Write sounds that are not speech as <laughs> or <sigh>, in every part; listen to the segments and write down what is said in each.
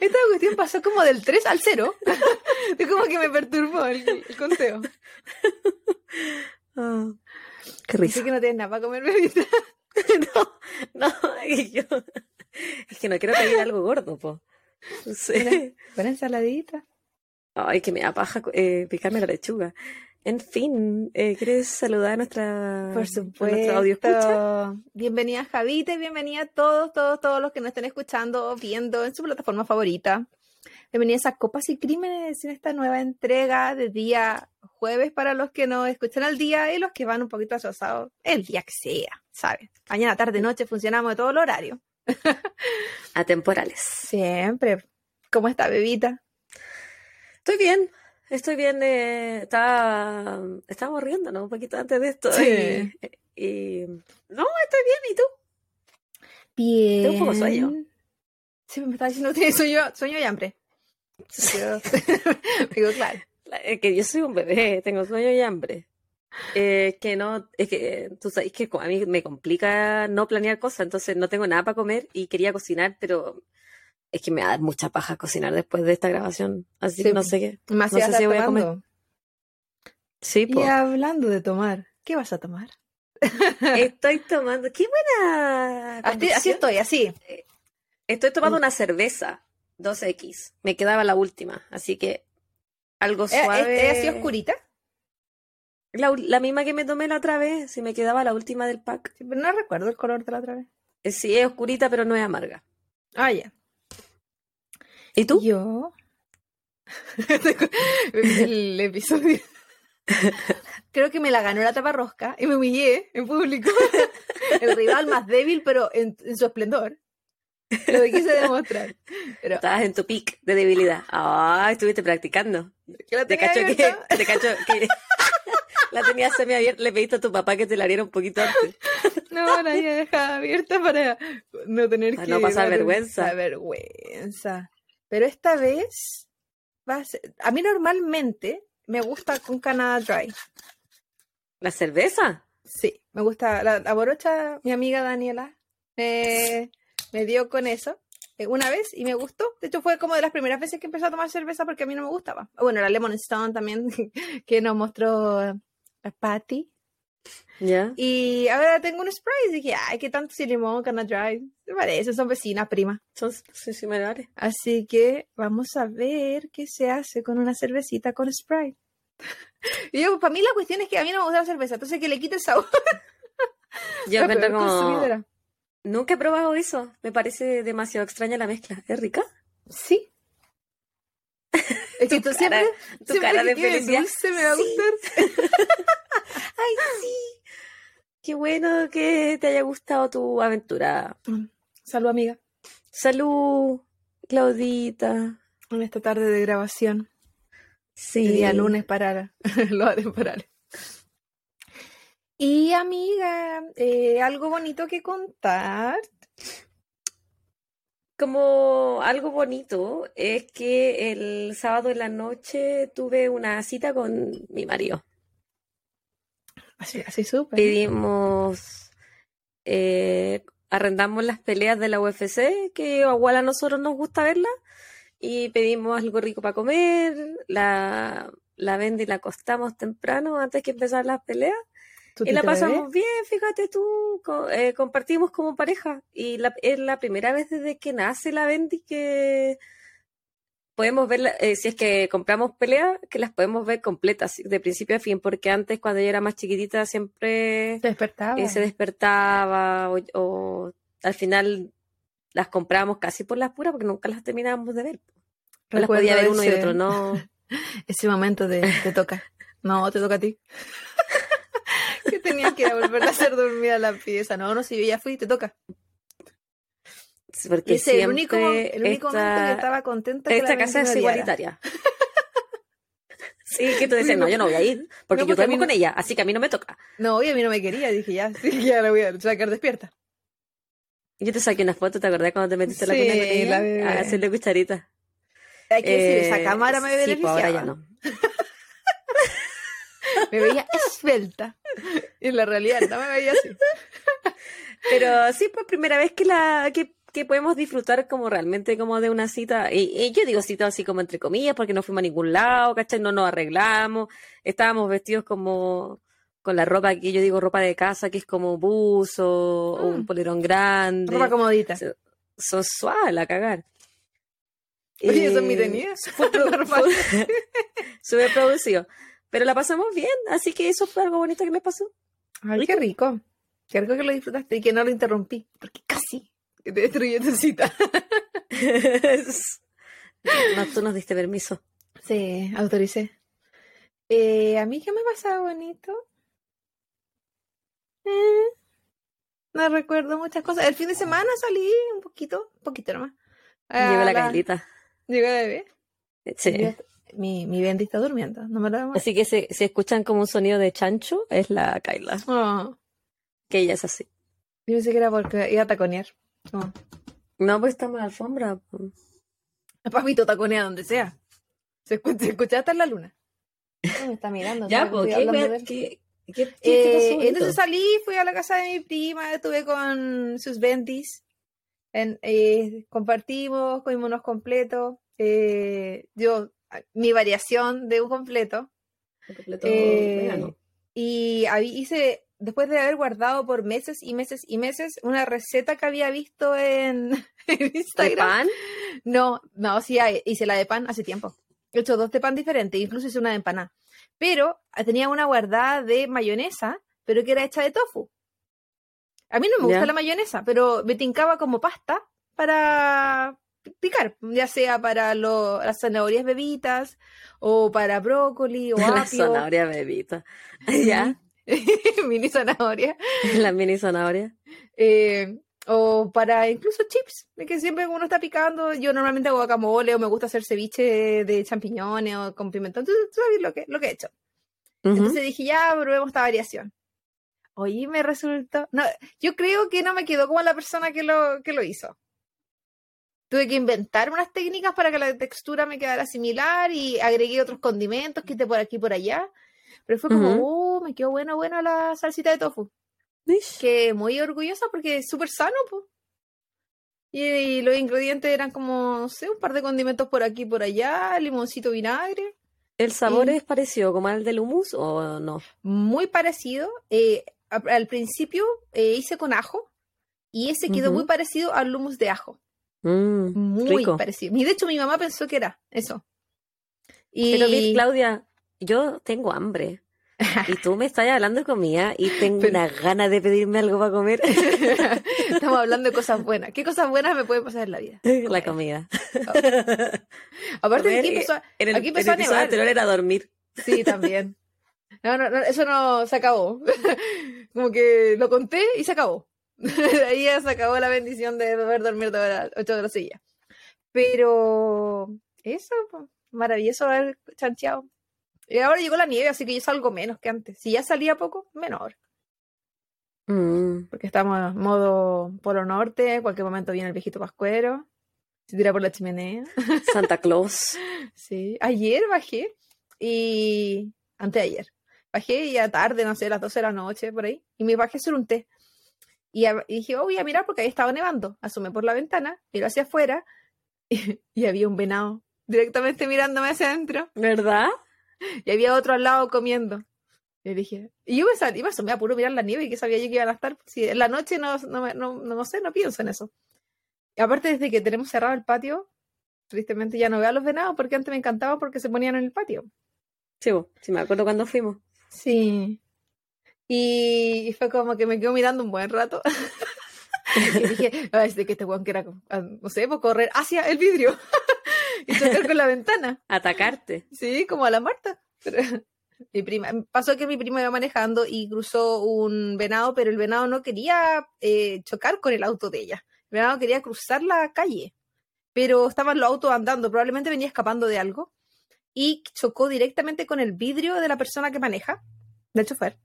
Esta cuestión pasó como del 3 al 0. Es como que me perturbó el, el conteo. Qué risa. que no tienes nada para comer, bebita. No, no, es que yo. Es que no quiero pedir algo gordo, po. No sé. Buena ensaladita. Ay, que me da paja eh, picarme la lechuga. En fin, eh, ¿quieres saludar a nuestra, Por a nuestro audio escucha? supuesto. Bienvenida Javita y bienvenida a todos, todos, todos los que nos estén escuchando o viendo en su plataforma favorita. Bienvenidos a Copas y Crímenes en esta nueva entrega de día jueves para los que nos escuchan al día y los que van un poquito atrasados el día que sea, ¿sabes? Mañana, tarde, noche funcionamos de todo el horario. <laughs> Atemporales. Siempre. ¿Cómo está, bebita? Estoy bien, estoy bien. Eh, estaba, estábamos riendo, ¿no? Un poquito antes de esto. Sí. Y, y- no, estoy bien. ¿Y tú? Bien. Tengo un poco sueño. Sí, me estaba diciendo <laughs> que sueño, sueño y hambre. Yo- <laughs> Digo, claro. La- Es que yo soy un bebé, tengo sueño y hambre. Eh, que no, es que tú sabes que a mí me complica no planear cosas, entonces no tengo nada para comer y quería cocinar, pero es que me va a dar mucha paja cocinar después de esta grabación, así Sí, que no sé qué. Más No sé si voy a comer. Sí, Y po. hablando de tomar, ¿qué vas a tomar? <laughs> Estoy tomando, qué buena. Así, estoy, así. Estoy tomando una cerveza 2X, me quedaba la última, así que algo ¿Es, suave. es así oscurita? La, la misma que me tomé la otra vez, si me quedaba la última del pack. Sí, pero no recuerdo el color de la otra vez. Eh, Sí, es oscurita, pero no es amarga. Ah, ya. ¿Y tú? Yo. <laughs> el episodio. Creo que me la ganó la taparrosca y me humillé en público. <laughs> El rival más débil, pero en, en su esplendor. Lo que quise demostrar. Pero Estabas en tu pic de debilidad. Ah, estuviste practicando. <laughs> Te cacho que, te cacho que la tenías semiabierta. Le pediste a tu papá que te la abriera un poquito antes. No, la había dejado abierta para no tener Para que. no pasar vergüenza. vergüenza. Pero esta vez va a ser. A mí normalmente me gusta con Canada Dry. ¿La cerveza? Sí, me gusta. La, la borocha, mi amiga Daniela, me, me dio con eso eh, una vez y me gustó. De hecho, fue como de las primeras veces que empecé a tomar cerveza porque a mí no me gustaba. Bueno, la Lemon Stone también, <laughs> que nos mostró la Patty. Y ahora tengo un spray y dije, ay, qué tanto si limón, Canada Dry. Me parece, son vecinas, prima. Son son similares. Así que vamos a ver qué se hace con una cervecita con Sprite. <laughs> Y yo, para mí la cuestión es que a mí no me gusta la cerveza, entonces que le quite el sabor. <laughs> Yo La encuentro como... consumidora. Nunca he probado eso. Me parece demasiado extraña la mezcla. ¿Es rica? Sí. <laughs> Es que tú siempre, tu siempre cara de felicidad. dulce me va a Sí. gustar. ¡Ay, sí! Qué bueno que te haya gustado tu aventura. Salud, amiga, Salud, Claudita. en esta tarde de grabación. Sí. El día lunes para <laughs> los atemporales. Y amiga, eh, algo bonito que contar. Como algo bonito es que el sábado en la noche tuve una cita con mi marido. Así, así súper. Pedimos, eh, arrendamos las peleas de la UFC, que igual a nosotros nos gusta verlas, y pedimos algo rico para comer, la, la Bendy la acostamos temprano antes que empezar las peleas, ¿Tu y la pasamos bien, fíjate tú, co- eh, compartimos como pareja, y la- es la primera vez desde que nace la Bendy que podemos ver, si es que compramos peleas, que las podemos ver completas, de principio a fin, porque antes cuando yo era más chiquitita siempre Te despertaba. eh, se despertaba o, o al final las comprábamos casi por las puras porque nunca las terminábamos de ver. No las Recuerdo podía ver uno y otro, no. <laughs> Ese momento de te toca. No, te toca a ti. <laughs> <laughs> que tenía que volver a hacer dormir a la pieza. No, no, si yo ya fui, te toca. Sí, Porque ese es el único, el único momento que esta, estaba contenta que esta la casa es igualitaria. <laughs> Sí, que tú decías, no, yo no voy a ir, porque No, yo duermo no- con ella, así que a mí no me toca. No, y a mí no me quería. Dije, ya, sí, ya la voy a sacar despierta. Yo te saqué una foto, ¿te acordás cuando te metiste a la Sí, cuna la bebé. A hacerle cucharita. Hay que decir, esa Eh, cámara me sí, pues beneficiaba. ahora ya no. <laughs> Me veía esbelta. Y en la realidad no me veía así. <laughs> Pero sí, pues primera vez que la que, que podemos disfrutar como realmente como de una cita. Y, y yo digo cita así como entre comillas, porque no fuimos a ningún lado, ¿cachai? No nos arreglamos. Estábamos vestidos como con la ropa que yo digo ropa de casa, que es como buzo, o un Mm. polerón grande. Ropa comodita. Son a cagar. Oye, eso es Eh, mi tenía. <laughs> fue <laughs> fue- <laughs> producido. Pero la pasamos bien, así que eso fue algo bonito que me pasó. Ay, qué rico. Qué rico que lo disfrutaste y que no lo interrumpí. Porque casi destruyó tu cita. <laughs> no, tú nos diste permiso. Sí, autoricé. Eh, a mí, ¿qué me pasaba bonito? Eh, no recuerdo muchas cosas. El fin de semana salí un poquito, un poquito nomás. Llegó A la Carlita. Llegó la bebé. Sí. Mi, mi Bendy está durmiendo, no me lo vemos. Así que si, si escuchan como un sonido de chancho, es la Kaila. Oh, Que ella es así. yo pensé que era porque iba a taconear. No, pues estamos en la alfombra. <laughs> Papito taconea donde sea. Se escucha, se escucha hasta en la luna. me está mirando. Ya, pues, ¿qué, qué, qué, Eh, entonces salí, fui a la casa de mi prima, estuve con sus bentis, en, eh, compartimos, comimos unos completos, eh, yo, mi variación de un completo, Completo eh, vegano. y ahí hice, después de haber guardado por meses y meses y meses, una receta que había visto en, <laughs> en ¿De Instagram. pan? No, no, sí, hice la de pan hace tiempo. He hecho dos de pan diferentes, incluso hice una de empanada. Pero ah, tenía una guardada de mayonesa, pero que era hecha de tofu. A mí no me gusta la mayonesa, pero me tincaba como pasta para pi- picar, ya sea para lo- las zanahorias bebitas o para brócoli o <laughs> apio. zanahoria bebita. <laughs> ya, <laughs> Mini zanahoria. <laughs> la mini zanahoria. Eh, o para incluso chips, que siempre uno está picando. Yo normalmente hago guacamole o me gusta hacer ceviche de champiñones o con pimentón. Tú, tú sabes lo que, lo que he hecho. Ujú. Entonces dije, ya probemos esta variación. Oye, me resultó. No, yo creo que no me quedó como la persona que lo, que lo hizo. Tuve que inventar unas técnicas para que la textura me quedara similar y agregué otros condimentos, quité por aquí y por allá. Pero fue como, oh, me quedó bueno, bueno la salsita de tofu que muy orgullosa porque es súper sano, pues. Y, y los ingredientes eran como, no sé, un par de condimentos por aquí y por allá, limoncito, vinagre, ¿El sabor Y- es parecido como al del hummus o no? muy parecido. Eh, al principio eh, hice con ajo y ese quedó muy parecido al hummus de ajo, Mm, muy rico. parecido. Y de hecho mi mamá pensó que era eso. Y Pero Miss Claudia, yo tengo hambre. Y tú me estás hablando de comida y tengo Pero- una gana de pedirme algo para comer. <laughs> estamos hablando de cosas buenas. ¿Qué cosas buenas me pueden pasar en la vida? La comida. Aparte de Comer, aquí eh, empezó, En el, Aquí en empezó el a nevar. anterior era dormir. Sí, también. No, no, no, eso no se acabó. <laughs> Como que lo conté y se acabó. <laughs> Ahí ya se acabó la bendición de poder dormir de horas, ocho horas seguidas. Pero eso, maravilloso haber chancheado. Y ahora llegó la nieve, así que yo salgo menos que antes. Si ya salía poco, menor. Mm. Porque estamos en modo polo norte, en cualquier momento viene el viejito pascuero. Se tira por la chimenea. <laughs> Santa Claus. <laughs> Sí, ayer bajé y antes de ayer. Bajé ya tarde, no sé, a las 12 de la noche por ahí, y me bajé hacer un té. Y, a- y dije, oh, voy a mirar porque ahí estaba nevando. Asomé por la ventana, miro hacia afuera y, <laughs> y había un venado directamente mirándome hacia adentro ¿Verdad? <laughs> y había otro al lado comiendo. Y dije, y yo me salí, me asomé a puro mirar la nieve y que sabía yo que iban a estar. Si en la noche no, no, no, no sé, no pienso en eso. Y aparte, desde que tenemos cerrado el patio, tristemente ya no veo a los venados porque antes me encantaba porque se ponían en el patio. Sí, sí, me acuerdo cuando fuimos. Sí. Y, fue como que me quedo mirando un buen rato. <laughs> y dije, "Ah, es de que este weón quiera, ah, no sé, pues correr hacia el vidrio <laughs> y chocar con la ventana. <laughs> Atacarte. Sí, como a la Marta. Pero, <laughs> mi prima, pasó que mi prima iba manejando y cruzó un venado, pero el venado no quería eh, chocar con el auto de ella. El venado quería cruzar la calle, pero estaban los autos andando, probablemente venía escapando de algo y chocó directamente con el vidrio de la persona que maneja, del chofer.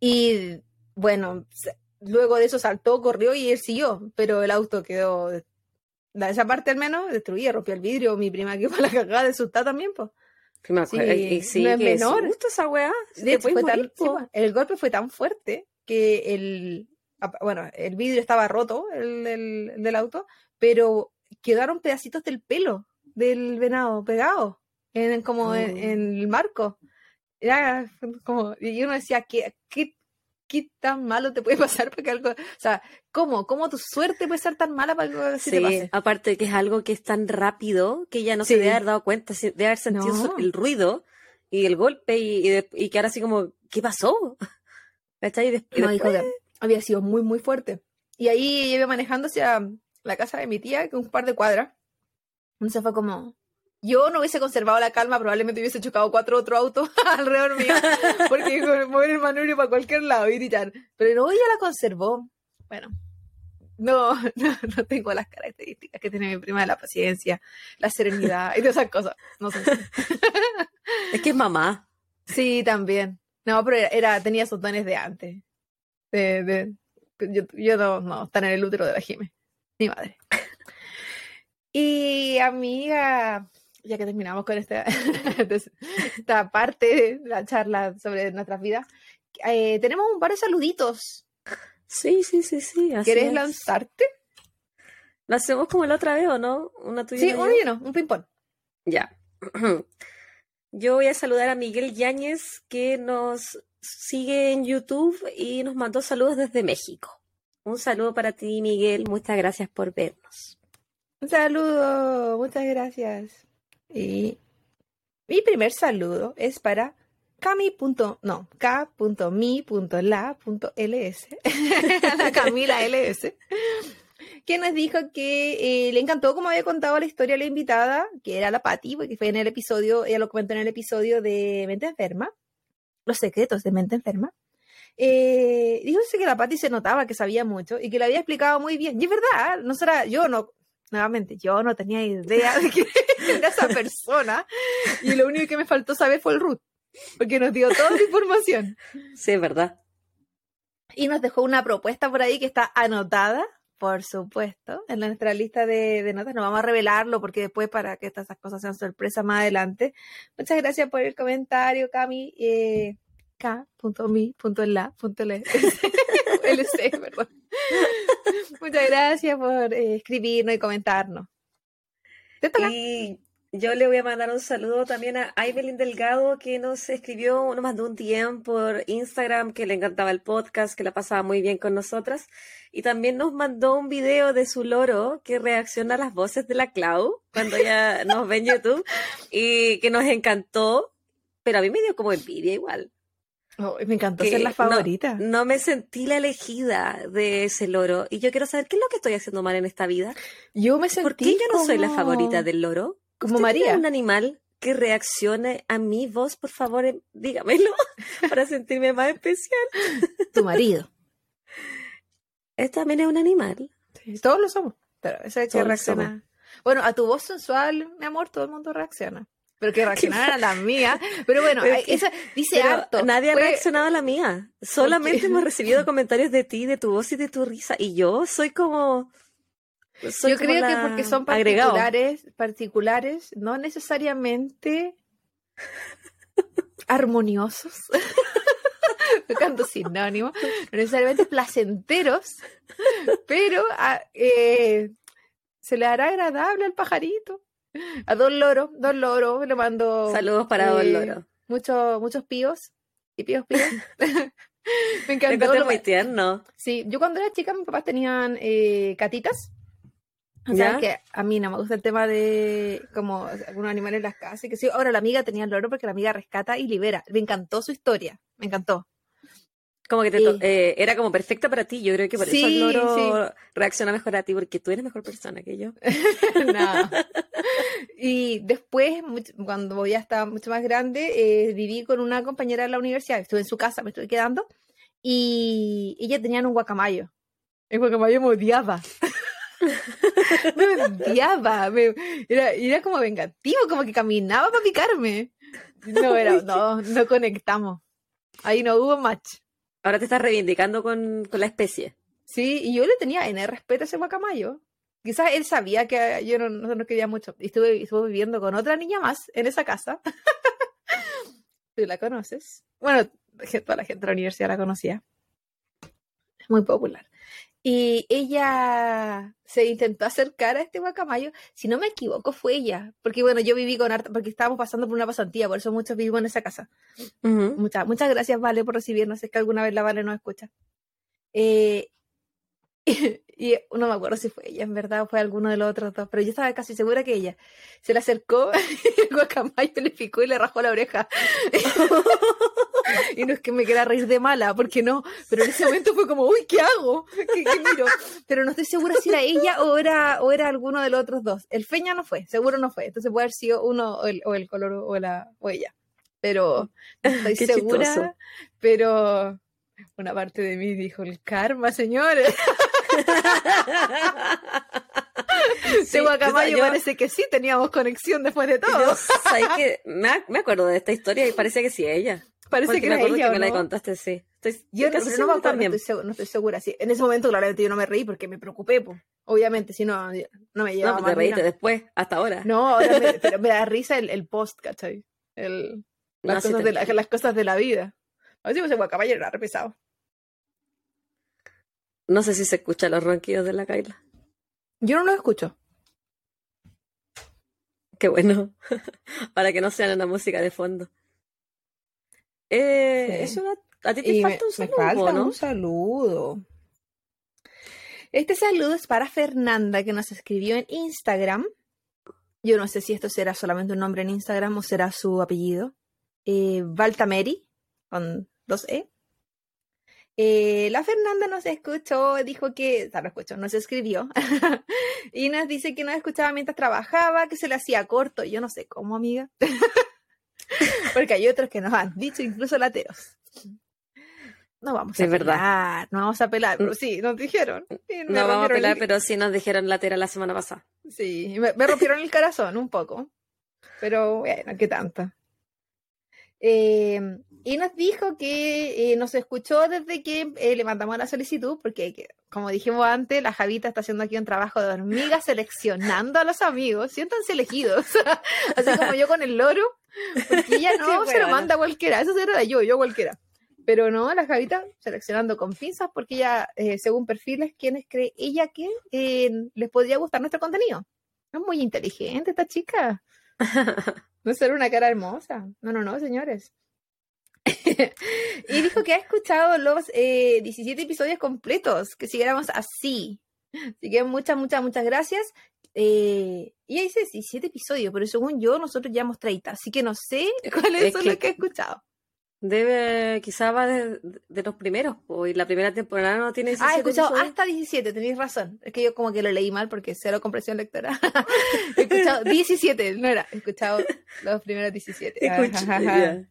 Y bueno, luego de eso saltó, corrió y él siguió, pero el auto quedó, la, esa parte al menos, destruida, rompió el vidrio. Mi prima que fue la cagada de asustada también, pues. Sí, me acuerdo. Sí, y sí, no es menor. susto esa weá. De hecho, tan- sí, el golpe fue tan fuerte que el, bueno, el vidrio estaba roto, el, del- del auto, pero quedaron pedacitos del pelo del venado pegados en, como en, Oh. en el marco. Era como, y uno decía, ¿qué, qué, qué tan malo te puede <laughs> pasar para que algo, o sea, ¿cómo? ¿Cómo tu suerte puede ser tan mala para que algo así te Sí, pase? aparte de que es algo que es tan rápido que ella no Sí. se debe haber dado cuenta, se debe haber sentido No. el ruido y el golpe y, y, y quedar así como, ¿qué pasó? <laughs> ¿Cachai? Y des- y No, después- que había sido muy, muy fuerte. Y ahí iba manejando hacia la casa de mi tía, que un par de cuadras. Entonces fue como. Yo no hubiese conservado la calma, probablemente hubiese chocado cuatro otros autos <laughs> alrededor mío, porque mover el manubrio para cualquier lado y gritar. Pero no, ella la conservó. Bueno, no, <laughs> no, no tengo las características que tiene mi prima de la paciencia, la serenidad y todas esas cosas. No sé. es que es mamá. Sí, también. No, pero era, tenía esos dones de antes. De, de- yo, yo no, no, estar en el útero de la Jime. Mi madre. Y amiga, ya que terminamos con esta, <laughs> esta parte de la charla sobre nuestras vidas, eh, tenemos un par de saluditos. Sí, sí, sí, sí. así ¿Quieres es. lanzarte? ¿Lo hacemos como la otra vez o no? Una tuya Sí, uno y uno, un ping-pong. Ya. <clears throat> Yo voy a saludar a Miguel Yáñez que nos sigue en YouTube y nos mandó saludos desde México. Un saludo para ti, Miguel. Muchas gracias por vernos. Un saludo, muchas gracias. Y mi primer saludo es para cami. No, k.mi.la.ls. <laughs> la Camila LS. Que nos dijo que eh, le encantó como había contado la historia a la invitada, que era la Patti, porque fue en el episodio, ella lo comentó en el episodio de Mente Enferma, Los secretos de Mente Enferma. Eh, dijo que la Patti se notaba que sabía mucho y que lo había explicado muy bien. Y es verdad, no será, yo no, nuevamente, yo no tenía idea de que era esa persona y lo único que me faltó saber fue el root, porque nos dio toda la información Sí, es verdad. y nos dejó una propuesta por ahí que está anotada, por supuesto, en nuestra lista de, de notas. No vamos a revelarlo porque después para que estas cosas sean sorpresa más adelante. Muchas gracias por el comentario, Cami. Eh, K.mi.la.lc, <laughs> LC, perdón. Muchas gracias por eh, escribirnos y comentarnos. Y yo le voy a mandar un saludo también a Evelyn Delgado, que nos escribió, nos mandó un DM por Instagram, que le encantaba el podcast, que la pasaba muy bien con nosotras. Y también nos mandó un video de su loro que reacciona a las voces de la Clau cuando ella nos ve en YouTube y que nos encantó, pero a mí me dio como envidia igual. Oh, me encantó ser la favorita. No, me sentí la elegida de ese loro y yo quiero saber qué es lo que estoy haciendo mal en esta vida. Yo me sentí ¿Por qué yo no soy la favorita del loro? Como ¿Usted tiene María. un animal que reaccione a mi voz, por favor, dígamelo <laughs> para sentirme más especial. Tu marido. <laughs> Este también es un animal. Sí, todos lo somos, pero ese es el que reacciona. Bueno, a tu voz sensual, mi amor, todo el mundo reacciona. Pero que <laughs> reaccionara a la mía. Pero bueno, Pero dice Pero harto. nadie ha reaccionado a la mía. Solamente hemos recibido <laughs> comentarios de ti, de tu voz y de tu risa. Y yo soy como. soy Yo como creo que porque son agregado. particulares, particulares, no necesariamente armoniosos. <laughs> Tocando sinónimo, no necesariamente placenteros, pero ah, eh, se le hará agradable al pajarito. A Don Loro, Don Loro, le mando Saludos para Don eh, Loro. muchos muchos píos y píos píos. <laughs> <laughs> Me encantó. lo- muy tierno. Sí, yo cuando era chica mis papás tenían eh, catitas. O sea, que a mí no me gusta el tema de como algunos animales en las casas y que sí. Ahora la amiga tenía el loro porque la amiga rescata y libera. Me encantó su historia, me encantó. Como que te Sí. eh, era como perfecta para ti. Yo creo que por eso Sí, el loro reacciona mejor a ti, porque tú eres mejor persona que yo. <laughs> No. Y después, cuando ya estaba mucho más grande, eh, viví con una compañera de la universidad. Estuve en su casa, me estuve quedando. Y ella tenía un guacamayo. El guacamayo me odiaba. <laughs> me odiaba. me- era, era como vengativo, como que caminaba para picarme. No, era, no, no conectamos. Ahí no hubo match. Ahora te estás reivindicando con, con la especie. Sí, y yo le tenía en respeto a ese guacamayo. Quizás él sabía que yo no, no, no quería mucho. Y estuve, estuve viviendo con otra niña más en esa casa. <laughs> tú la conoces. Bueno, toda la gente de la universidad la conocía. Es muy popular. Y ella se intentó acercar a este guacamayo. Si no me equivoco, fue ella. Porque bueno, yo viví con Arta, porque estábamos pasando por una pasantía, por eso muchos vivimos en esa casa. muchas, muchas gracias, Vale, por recibirnos. Es que alguna vez la Vale nos escucha. Eh, <laughs> y no me acuerdo si fue ella, en verdad, o fue alguno de los otros dos, pero yo estaba casi segura que ella se le acercó, y <laughs> el guacamayo le picó y le rajó la oreja. <laughs> y no es que me quiera reír de mala, porque no, pero en ese momento fue como, uy, ¿qué hago? ¿Qué, miro? Pero no estoy segura si era ella o era, o era alguno de los otros dos. El feña no fue, seguro no fue, entonces puede haber sido uno o el, o el color o, la, o ella. Pero no estoy segura, pero una parte de mí dijo, el karma, señores. <laughs> Sí, Guacamayo parece que sí teníamos conexión después de todo. que <laughs> me, acuerdo de esta historia y parecía que sí ella. Parece que me acuerdo que me la contaste, sí. Estoy, yo no, no, me también. No, estoy segura, sí. En ese momento, claramente, yo no me reí porque me preocupé, pues. Obviamente, si no, no me llevaba No, te reíste después, hasta ahora. No, ahora me, <laughs> pero me da risa el, el post, ¿cachai? El, las, cosas de la, las cosas de la vida. A ver si ese guacamayo era repesado. No sé si se escuchan los ronquidos de la Kaila. Yo no los escucho. Qué bueno. <laughs> Para que no sean una música de fondo. Eh, a ti te falta un saludo. Me falta un saludo. Este saludo es para Fernanda que nos escribió en Instagram. Yo no sé si esto será solamente un nombre en Instagram o será su apellido. Eh, Valtameri, con dos E. Eh, la Fernanda nos escuchó, dijo que, o sea, no escuchó, nos escribió <laughs> y nos dice que nos escuchaba mientras trabajaba, que se le hacía corto. Yo no sé cómo, amiga. <laughs> Porque hay otros que nos han dicho, incluso lateros. No vamos a verdad. no vamos a pelar, pero sí, nos dijeron. No vamos a pelar, pero sí nos dijeron latera la semana pasada. Sí, me, me rompieron el corazón un poco, pero bueno, qué tanto. Eh, y nos dijo que eh, nos escuchó desde que eh, le mandamos la solicitud, porque como dijimos antes, la Javita está haciendo aquí un trabajo de hormiga seleccionando a los amigos, siéntanse elegidos, <laughs> así como yo con el loro, porque ella <laughs> no se lo manda a cualquiera, eso era yo, yo cualquiera. Pero no, la Javita seleccionando con pinzas porque ella, según perfiles, quienes cree ella que les podría gustar nuestro contenido. Es muy inteligente esta chica. <laughs> No es solo una cara hermosa. No, no, no, señores. <laughs> y dijo que ha escuchado los 17 eh, episodios completos, que siguiéramos así. Así que muchas, muchas, muchas gracias. Eh, y ahí dice 17 episodios, pero según yo, nosotros ya hemos 30, así que no sé <laughs> cuáles son los que he escuchado. Debe, quizá va de, los primeros, y la primera temporada no tiene 17 Ah, he escuchado hasta 17, tenéis razón. Es que yo como que lo leí mal porque cero compresión lectora. <laughs> <laughs> he escuchado 17, no era, he escuchado los primeros 17. <laughs>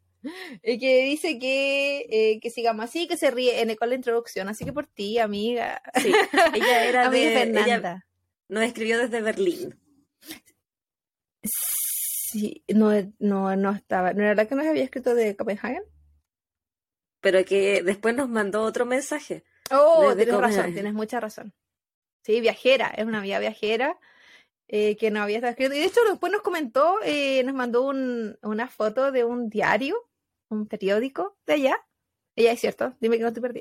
y que dice que, eh, que sigamos así, que se ríe en con la introducción, así que por ti, amiga. Sí, ella era de Fernanda. nos escribió desde Berlín. Sí, no, no, no estaba, ¿no era la que nos había escrito de Copenhagen? Pero que después nos mandó otro mensaje. Oh, tienes razón, tienes mucha razón. Sí, viajera, es una vía viajera eh, que no había estado escrito. Y de hecho después nos comentó, eh, nos mandó un, una foto de un diario, un periódico de allá. Ella es cierto, dime que no te perdí.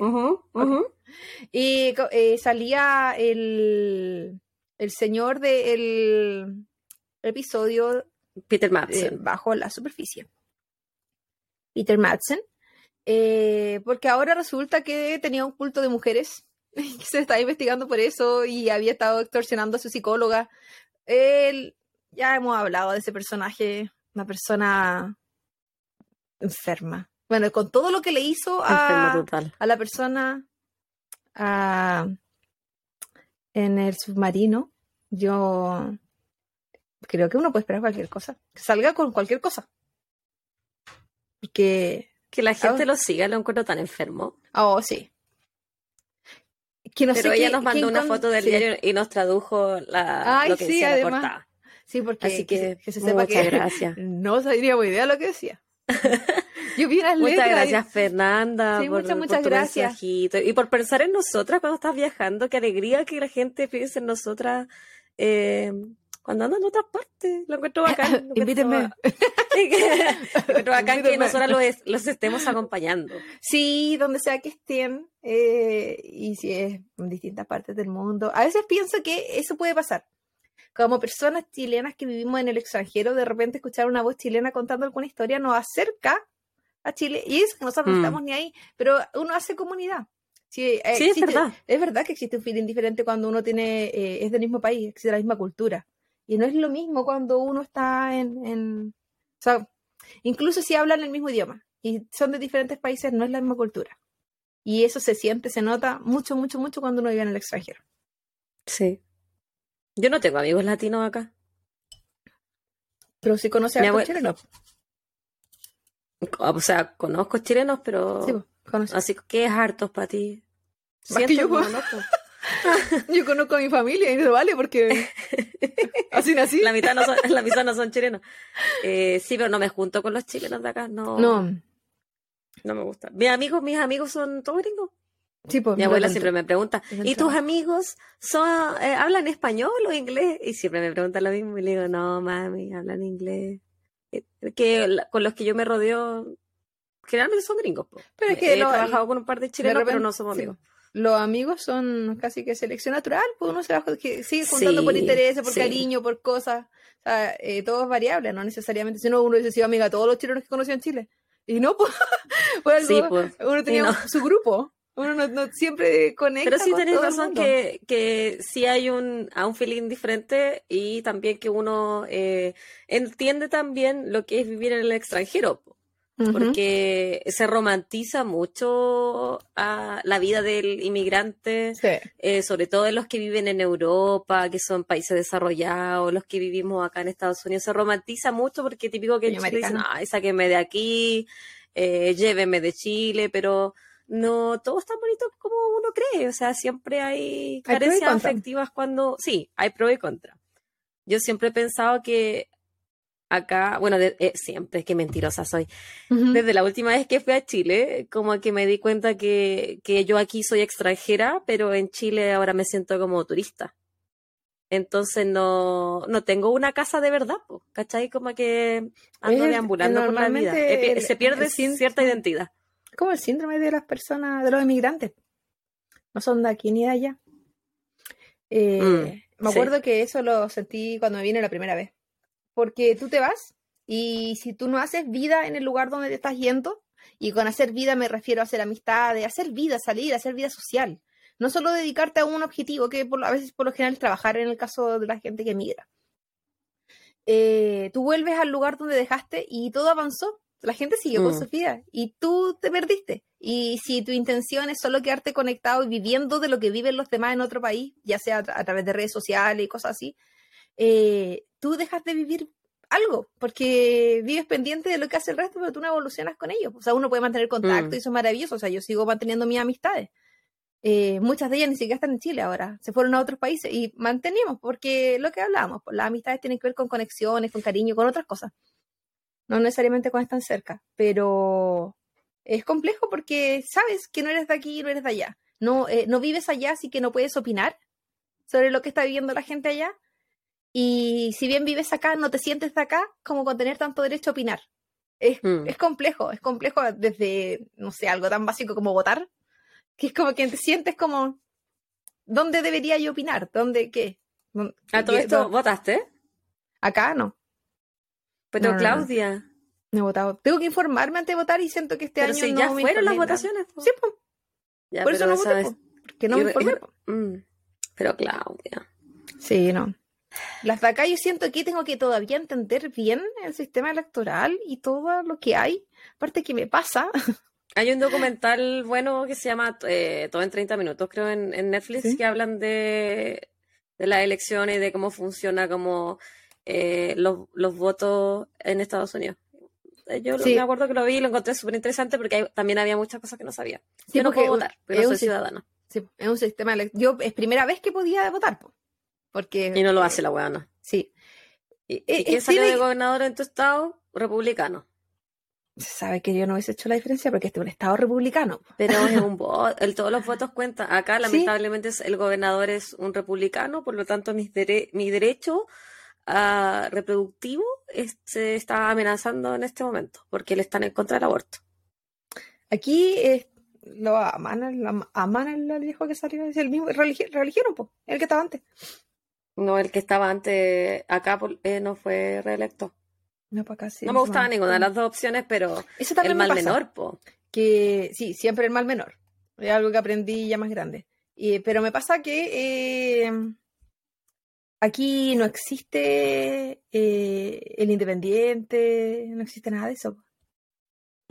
Y eh, salía el, el señor del episodio Peter Madsen. bajo la superficie. Peter Madsen eh, porque ahora resulta que tenía un culto de mujeres, <laughs> que se está investigando por eso y había estado extorsionando a su psicóloga. Él, ya hemos hablado de ese personaje, una persona enferma. Bueno, con todo lo que le hizo a, a la persona en el submarino, yo creo que uno puede esperar cualquier cosa. Que salga con cualquier cosa. Que que la gente lo siga, lo encuentro tan enfermo. Oh, sí. Que no Pero ella nos mandó una foto del diario y nos tradujo la, lo que decía la portada. Sí, porque Así que, se sepa muchas gracias. <laughs> no sabría muy idea lo que decía. <laughs> Yo vi las Muchas gracias, Fernanda, por, muchas, muchas gracias. Y por pensar en nosotras cuando estás viajando. Qué alegría que la gente piense en nosotras eh, cuando ando en otras partes. Lo encuentro bacán. Lo <laughs> Invítenme. encuentro, <laughs> lo encuentro bacán que nosotros los, los estemos acompañando. Sí, donde sea que estén, eh, y si es en distintas partes del mundo. A veces pienso que eso puede pasar. Como personas chilenas que vivimos en el extranjero, de repente escuchar una voz chilena contando alguna historia nos acerca a Chile. Y es que nosotros no Mm. estamos ni ahí, pero uno hace comunidad. Sí, eh, Sí, es verdad. es verdad que existe un feeling diferente cuando uno tiene, eh, es del mismo país, existe la misma cultura. Y no es lo mismo cuando uno está en, en- o sea, incluso si hablan el mismo idioma y son de diferentes países, no es la misma cultura. Y eso se siente, se nota mucho, mucho, mucho cuando uno vive en el extranjero. Sí. Yo no tengo amigos latinos acá. Pero si conoce a chilenos. O sea, conozco chilenos, pero Sí, conoce. así que es hartos para ti. Más que yo, Siento conozco. <laughs> <laughs> Yo conozco a mi familia y no vale porque <laughs> así nací. La mitad no son, <laughs> la mitad no son chilenos. Eh, sí, pero no me junto con los chilenos de acá. No, No, no me gusta. Mis amigos, mis amigos son todos gringos. sí, pues. Mi abuela siempre me pregunta, ¿y tus amigos son, eh, hablan español o inglés? Y siempre me preguntan lo mismo y le digo, no, mami, hablan inglés. Eh, Que la- con los que yo me rodeo, generalmente son gringos. po. Pero es que He lo- trabajado con un par de chilenos, pero repente- no somos sí, amigos. Los amigos son casi que selección natural, pues uno se va que sigue juntando por intereses, por sí. cariño, por cosas. O sea, eh, todo es variable, no necesariamente. Si no, uno dice, sí, amiga, todos los chilenos que conoció en Chile. Y no, <laughs> pues, algo- Sí, pues. uno tenía no. su grupo. Uno no, no siempre conecta. Pero sí con el razón que, que sí hay un, a un feeling diferente y también que uno eh, entiende también lo que es vivir en el extranjero, porque se romantiza mucho a la vida del inmigrante, Sí. eh, sobre todo en los que viven en Europa, que son países desarrollados, los que vivimos acá en Estados Unidos, se romantiza mucho porque típico que en Chile dicen, ay, sáquenme de aquí, eh, llévenme de Chile, pero no todo es tan bonito como uno cree, o sea, siempre hay carencias afectivas cuando, sí, hay pro y contra. Yo siempre he pensado que acá, bueno, de- eh, siempre, qué mentirosa soy. Desde la última vez que fui a Chile, como que me di cuenta que, que yo aquí soy extranjera, pero en Chile ahora me siento como turista. Entonces no, no tengo una casa de verdad, po, ¿cachai? Como que ando Es- deambulando por la vida. el- Se pierde sín- cierta identidad. como el síndrome de las personas, de los inmigrantes. No son de aquí ni de allá. Eh, Mm, me sí. acuerdo que eso lo sentí cuando me vine la primera vez. Porque tú te vas y si tú no haces vida en el lugar donde te estás yendo, y con hacer vida me refiero a hacer amistades, hacer vida, salir, hacer vida social. No solo dedicarte a un objetivo, que por, a veces por lo general es trabajar en el caso de la gente que migra. Eh, tú vuelves al lugar donde dejaste y todo avanzó. La gente siguió con Mm. su vida y tú te perdiste. Y si tu intención es solo quedarte conectado y viviendo de lo que viven los demás en otro país, ya sea a, tra- a través de redes sociales y cosas así, eh, tú dejas de vivir algo, porque vives pendiente de lo que hace el resto, pero tú no evolucionas con ellos. O sea, uno puede mantener contacto Mm. y eso es maravilloso. O sea, yo sigo manteniendo mis amistades. Eh, muchas de ellas ni siquiera están en Chile ahora, se fueron a otros países y mantenemos, porque lo que hablábamos, pues, las amistades tienen que ver con conexiones, con cariño, con otras cosas. No necesariamente cuando están cerca, pero es complejo porque sabes que no eres de aquí y no eres de allá. No, eh, no vives allá, así que no puedes opinar sobre lo que está viviendo la gente allá. Y si bien vives acá, no te sientes de acá como con tener tanto derecho a opinar. Es, Mm. es complejo, es complejo desde, no sé, algo tan básico como votar, que es como que te sientes como, ¿dónde debería yo opinar? ¿Dónde qué? ¿Dónde- A todo y esto, esto- ¿votaste? acá no, Pero No, no, no. Claudia, no he votado. Tengo que informarme antes de votar y siento que este pero año si no ya me fueron las votaciones. po. Sí, pues, Ya, por eso no voté, po, porque no me y- informé. y- po. mm, Pero Claudia. Sí, no. Las de acá yo siento que tengo que todavía entender bien el sistema electoral y todo lo que hay. Aparte que me pasa. <laughs> Hay un documental bueno que se llama eh, Todo en 30 minutos, creo, en, en Netflix, Sí. que hablan de, de las elecciones y de cómo funciona como eh, los, los votos en Estados Unidos. Eh, Yo Sí. me acuerdo que lo vi y lo encontré súper interesante porque hay- también había muchas cosas que no sabía. Sí, Yo no porque puedo un- votar, pero es no un soy si- ciudadana. Sí, es un sistema Yo es primera vez que podía votar, po, porque Y no lo hace la weona. sí. ¿Y, Eh, y quién eh, salió de gobernador en tu estado? Republicano. Se sabe que yo no hubiese hecho la diferencia porque este es un estado republicano. Pero es un <laughs> voto, el, todos los votos cuentan. Acá, lamentablemente, el gobernador es un republicano, por lo tanto, mis dere- mi derecho ah, reproductivo se está amenazando en este momento, porque él está en contra del aborto. Aquí lo aman, aman el viejo que salió, es el mismo, religieron, pues, el que estaba antes. No, el que estaba antes, acá eh, no fue reelecto. No, para acá No me gustaba ninguna de las dos opciones, pero el mal menor, po. Que sí, siempre el mal menor. Es algo que aprendí ya más grande. pero me pasa que eh, aquí no existe eh, el independiente, no existe nada de eso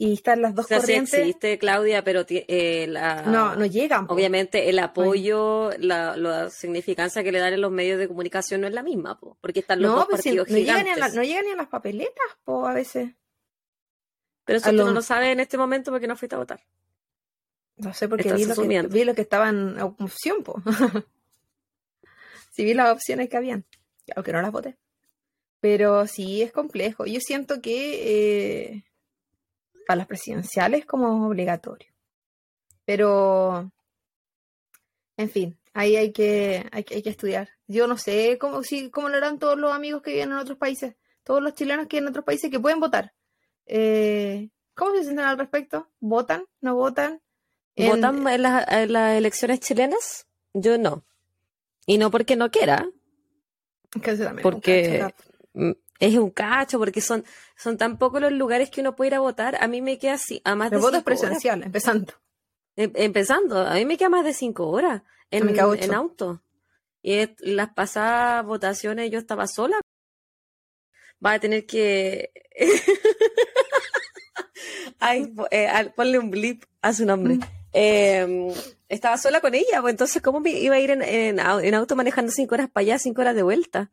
y están las dos o sea, corrientes. Sí existe, Claudia, pero eh, la, no, no llegan. Obviamente el apoyo, la, la, significancia que le dan en los medios de comunicación no es la misma, po, porque están los dos pues partidos no Llegan ni a no llegan ni a las papeletas, po, a veces. Pero eso tú no lo sabes en este momento porque no fuiste a votar. No sé, porque vi lo, que, vi lo, que, estaba en opción, po. <laughs> sí vi las opciones que habían, aunque no las voté. Pero sí es complejo. Yo siento que... Eh, para las presidenciales como obligatorio. Pero, en fin, ahí hay que, hay, que estudiar. Yo no sé cómo, si, cómo lo harán todos los amigos que viven en otros países, todos los chilenos que en otros países que pueden votar. Eh, ¿Cómo se sienten al respecto? ¿Votan? ¿No votan? ¿Votan en, las elecciones chilenas? Yo no. Y no porque no quiera. porque es un cacho porque son, son tan pocos los lugares que uno puede ir a votar. A mí me queda así, a más de voto es presencial, empezando. Em, empezando, a mí me queda más de cinco horas en, en auto. Y las pasadas votaciones yo estaba sola. Va a tener que... <laughs> Ay, eh, ponle un blip a su nombre. Mm. Em, estaba sola con ella, pues entonces, ¿cómo me iba a ir en, en, en auto manejando cinco horas para allá, cinco horas de vuelta?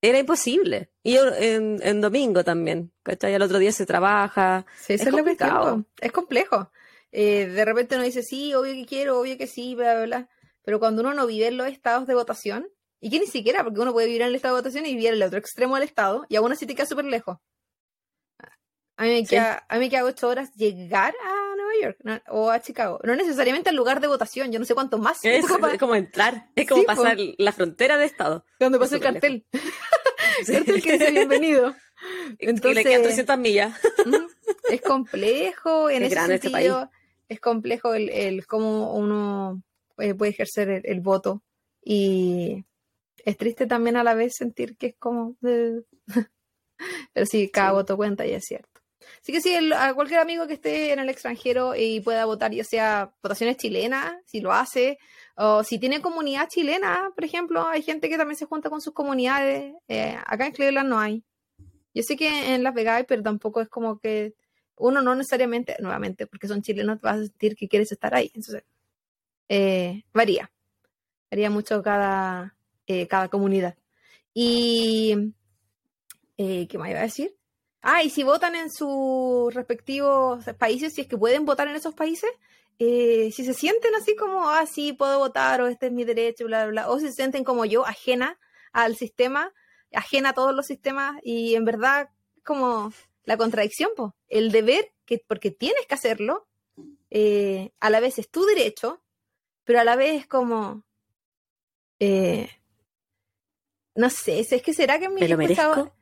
Era imposible. Y en, en domingo también, ¿cachai? El otro día se trabaja. Sí, es, complicado. Es complejo. Eh, de repente uno dice, sí, obvio que quiero, obvio que sí, bla, bla, bla. Pero cuando uno no vive en los estados de votación, y que ni siquiera, porque uno puede vivir en el estado de votación y vivir en el otro extremo del estado, y aún así te queda súper lejos. A mí, me queda, a mí me queda ocho horas llegar a Nueva York o a Chicago. No necesariamente al lugar de votación, yo no sé cuánto más. Es, <laughs> como entrar, es como pasar la frontera de estado. Cuando pasa el cartel. <laughs> cartel que dice bienvenido. Entonces, <laughs> y le quedan 300 millas. es complejo en es ese este sentido. Es complejo el, el cómo uno eh, puede ejercer el, voto. Y es triste también a la vez sentir que es como... Pero sí, cada voto cuenta y es cierto. Así que sí, a cualquier amigo que esté en el extranjero y pueda votar, ya sea votaciones chilenas, si lo hace, o si tiene comunidad chilena, por ejemplo, hay gente que también se junta con sus comunidades. Eh, acá en Cleveland no hay. Yo sé que en Las Vegas pero tampoco es como que uno no necesariamente, nuevamente, porque son chilenos, vas a sentir que quieres estar ahí. Entonces, eh, varía. Varía mucho cada, eh, cada comunidad. Y, ¿qué más iba a decir? Ah, y si votan en sus respectivos países, si es que pueden votar en esos países, eh, si se sienten así como, ah, sí, puedo votar, o este es mi derecho, bla, bla, bla, o si se sienten como yo, ajena al sistema, ajena a todos los sistemas, y en verdad, como la contradicción, pues, el deber, que, porque tienes que hacerlo, eh, a la vez es tu derecho, pero a la vez es como, eh, no sé, es que será que me, lo merezco?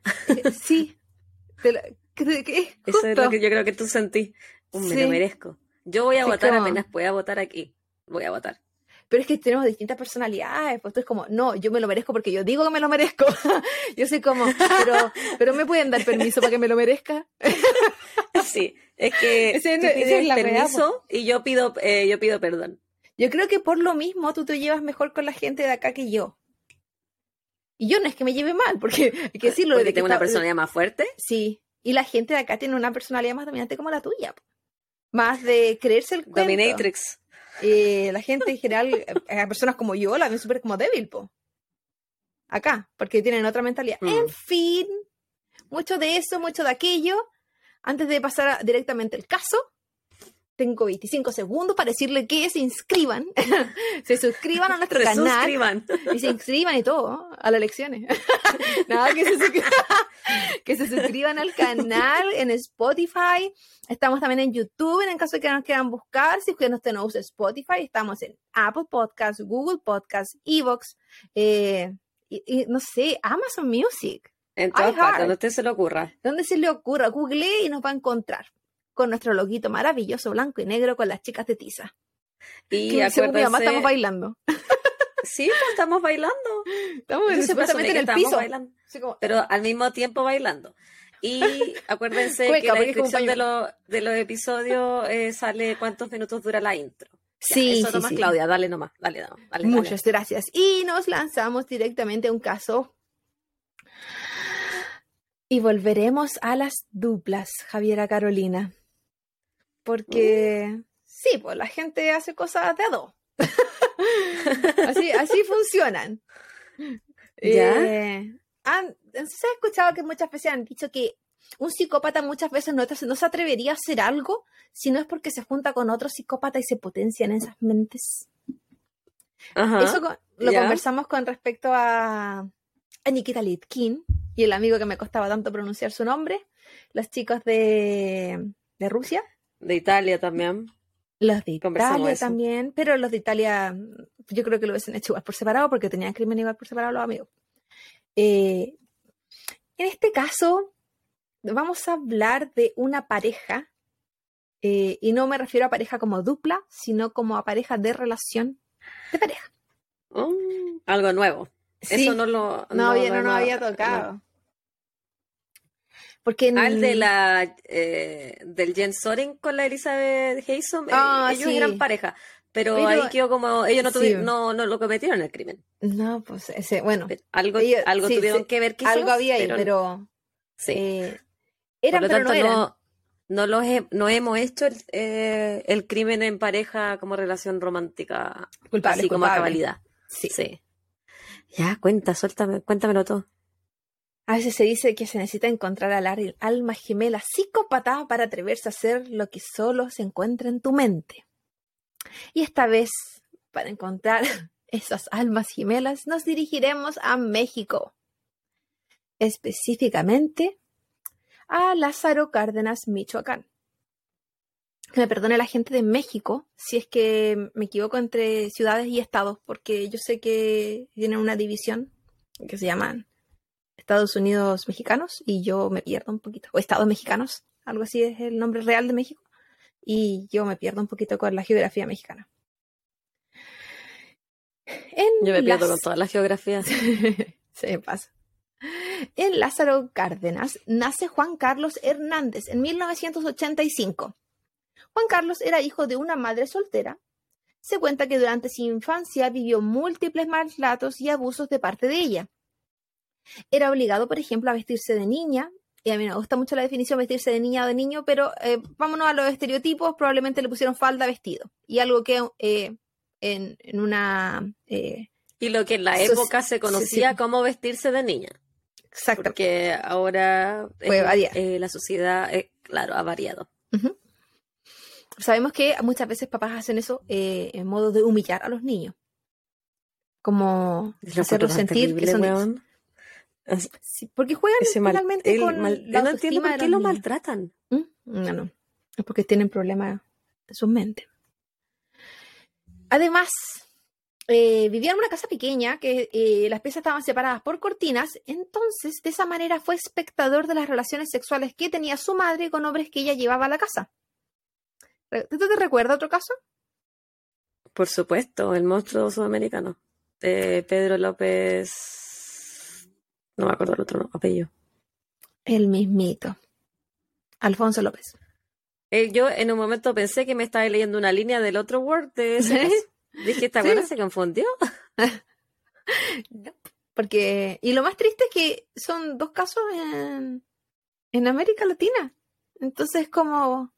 sí, eso es lo que yo creo que tú sentís. Me lo merezco. Yo voy a votar apenas pueda votar aquí. Voy a votar. Pero es que tenemos distintas personalidades. Pues tú es como, no, yo me lo merezco porque yo digo que me lo merezco. <laughs> yo soy como, pero, pero me pueden dar permiso para que me lo merezca. <laughs> sí, es que <laughs> ese, tú pides la permiso y yo pido, eh, yo pido perdón. Yo creo que por lo mismo tú te llevas mejor con la gente de acá que yo. Y yo no es que me lleve mal, porque <laughs> hay que decirlo. Porque tengo una personalidad más fuerte. Sí. Y la gente de acá tiene una personalidad más dominante como la tuya. Más de creerse el cuento. Dominatrix. Eh, la gente en general, eh, personas como yo, la ven súper como débil, po. Acá, porque tienen otra mentalidad. Mm. En fin, mucho de eso, mucho de aquello. Antes de pasar directamente al caso, tengo 25 segundos para decirle que se inscriban, <laughs> se suscriban a nuestro <laughs> canal. Suscriban. Y se inscriban y todo a las elecciones. <laughs> Nada, que se, que se suscriban al canal en Spotify. Estamos también en YouTube en caso de que nos quieran buscar. Si usted no usa Spotify, estamos en Apple Podcasts, Google Podcasts, Evox. Eh, y- y no sé, Amazon Music. En todas partes, donde usted se le ocurra. ¿Dónde se le ocurra? Google y nos va a encontrar con nuestro loguito maravilloso blanco y negro con las chicas de tiza. Y Que según mi mamá acuérdense, estamos bailando. <laughs> sí, pues, estamos bailando. Estamos Yo supuestamente en el piso. bailando, pero al mismo tiempo bailando. Y <laughs> acuérdense Cueca, que la descripción de, de los episodios eh, sale cuántos minutos dura la intro. Ya, sí, Eso sí, nomás, sí. Claudia, dale nomás, dale, dale. dale, Muchas gracias. Y nos lanzamos directamente a un caso. Y volveremos a las duplas, Javiera Carolina. Porque sí, pues la gente hace cosas de a dos. <laughs> así, así funcionan. ¿Ya? Eh, han- ¿Se ha escuchado que muchas veces han dicho que un psicópata muchas veces no, no se atrevería a hacer algo si no es porque se junta con otro psicópata y se potencian esas mentes? Ajá. Eso lo conversamos con respecto a, a Nikita Litkin y el amigo que me costaba tanto pronunciar su nombre, los chicos de, de Rusia, De Italia también. los de Italia eso. también, pero los de Italia yo creo que lo hubiesen hecho igual por separado porque tenían crimen igual por separado los amigos. Eh, en este caso, vamos a hablar de una pareja, eh, y no me refiero a pareja como dupla, sino como a pareja de relación de pareja. Mm, algo nuevo. Sí. Eso no lo. No, había, no, había tocado. Porque en- Al de la eh, del Jen Soren con la Elizabeth Haysom, eh, Ah, ellos sí. eran pareja. Pero, Pero- ahí quedó como, ellos no, tuvi- sí. no, no lo cometieron el crimen. No, pues ese, bueno, Pero Algo, Ellos- algo sí, tuvieron que ver quizás. algo había ahí, pero, sí. eh, Por pero no eran. no, no, los he- no hemos hecho el, eh, el crimen en pareja como relación romántica, Culpable, así como a cabalidad. Sí. Sí. Ya, cuenta, suéltame, cuéntamelo todo. A veces se dice que se necesita encontrar al alma gemela psicópata para atreverse a hacer lo que solo se encuentra en tu mente. Y esta vez, para encontrar <laughs> esas almas gemelas, nos dirigiremos a México. Específicamente a Lázaro Cárdenas, Michoacán. Que me perdone la gente de México si es que me equivoco entre ciudades y estados, porque yo sé que tienen una división que se llaman Estados Unidos mexicanos y yo me pierdo un poquito, o Estados mexicanos, algo así es el nombre real de México, y yo me pierdo un poquito con la geografía mexicana. En Yo me pierdo las- con todas las geografías. <laughs> Se me pasa. En Lázaro Cárdenas nace Juan Carlos Hernández en 1985. Juan Carlos era hijo de una madre soltera. Se cuenta que durante su infancia vivió múltiples maltratos y abusos de parte de ella. Era obligado, por ejemplo, a vestirse de niña. Y a mí me gusta mucho la definición vestirse de niña o de niño, pero eh, vámonos a los estereotipos. Probablemente le pusieron falda, vestido. Y algo que eh, en, en una... eh, Y lo que en la época se conocía sí. como vestirse de niña. exacta- Porque ahora Puede variar. la sociedad, claro, ha variado. Sabemos que muchas veces papás hacen eso en modo de humillar a los niños. Como hacerlos sentir que son Sí, porque juegan el con mal- la no entiendo por de qué lo niños. maltratan. ¿Mm? No, no. Es porque tienen problemas en sus mentes. Además, eh, vivía en una casa pequeña que eh, las piezas estaban separadas por cortinas, entonces de esa manera fue espectador de las relaciones sexuales que tenía su madre con hombres que ella llevaba a la casa. ¿Tú te recuerdas otro caso? Por supuesto, el monstruo sudamericano. De Pedro López. No me acuerdo el otro no- apellido. El mismito. Alfonso López. Eh, yo en un momento pensé que me estaba leyendo una línea del otro Word de ese <laughs> caso. Dije, ¿esta Sí. buena se confundió? <laughs> Porque, y lo más triste es que son dos casos en, en América Latina. Entonces, como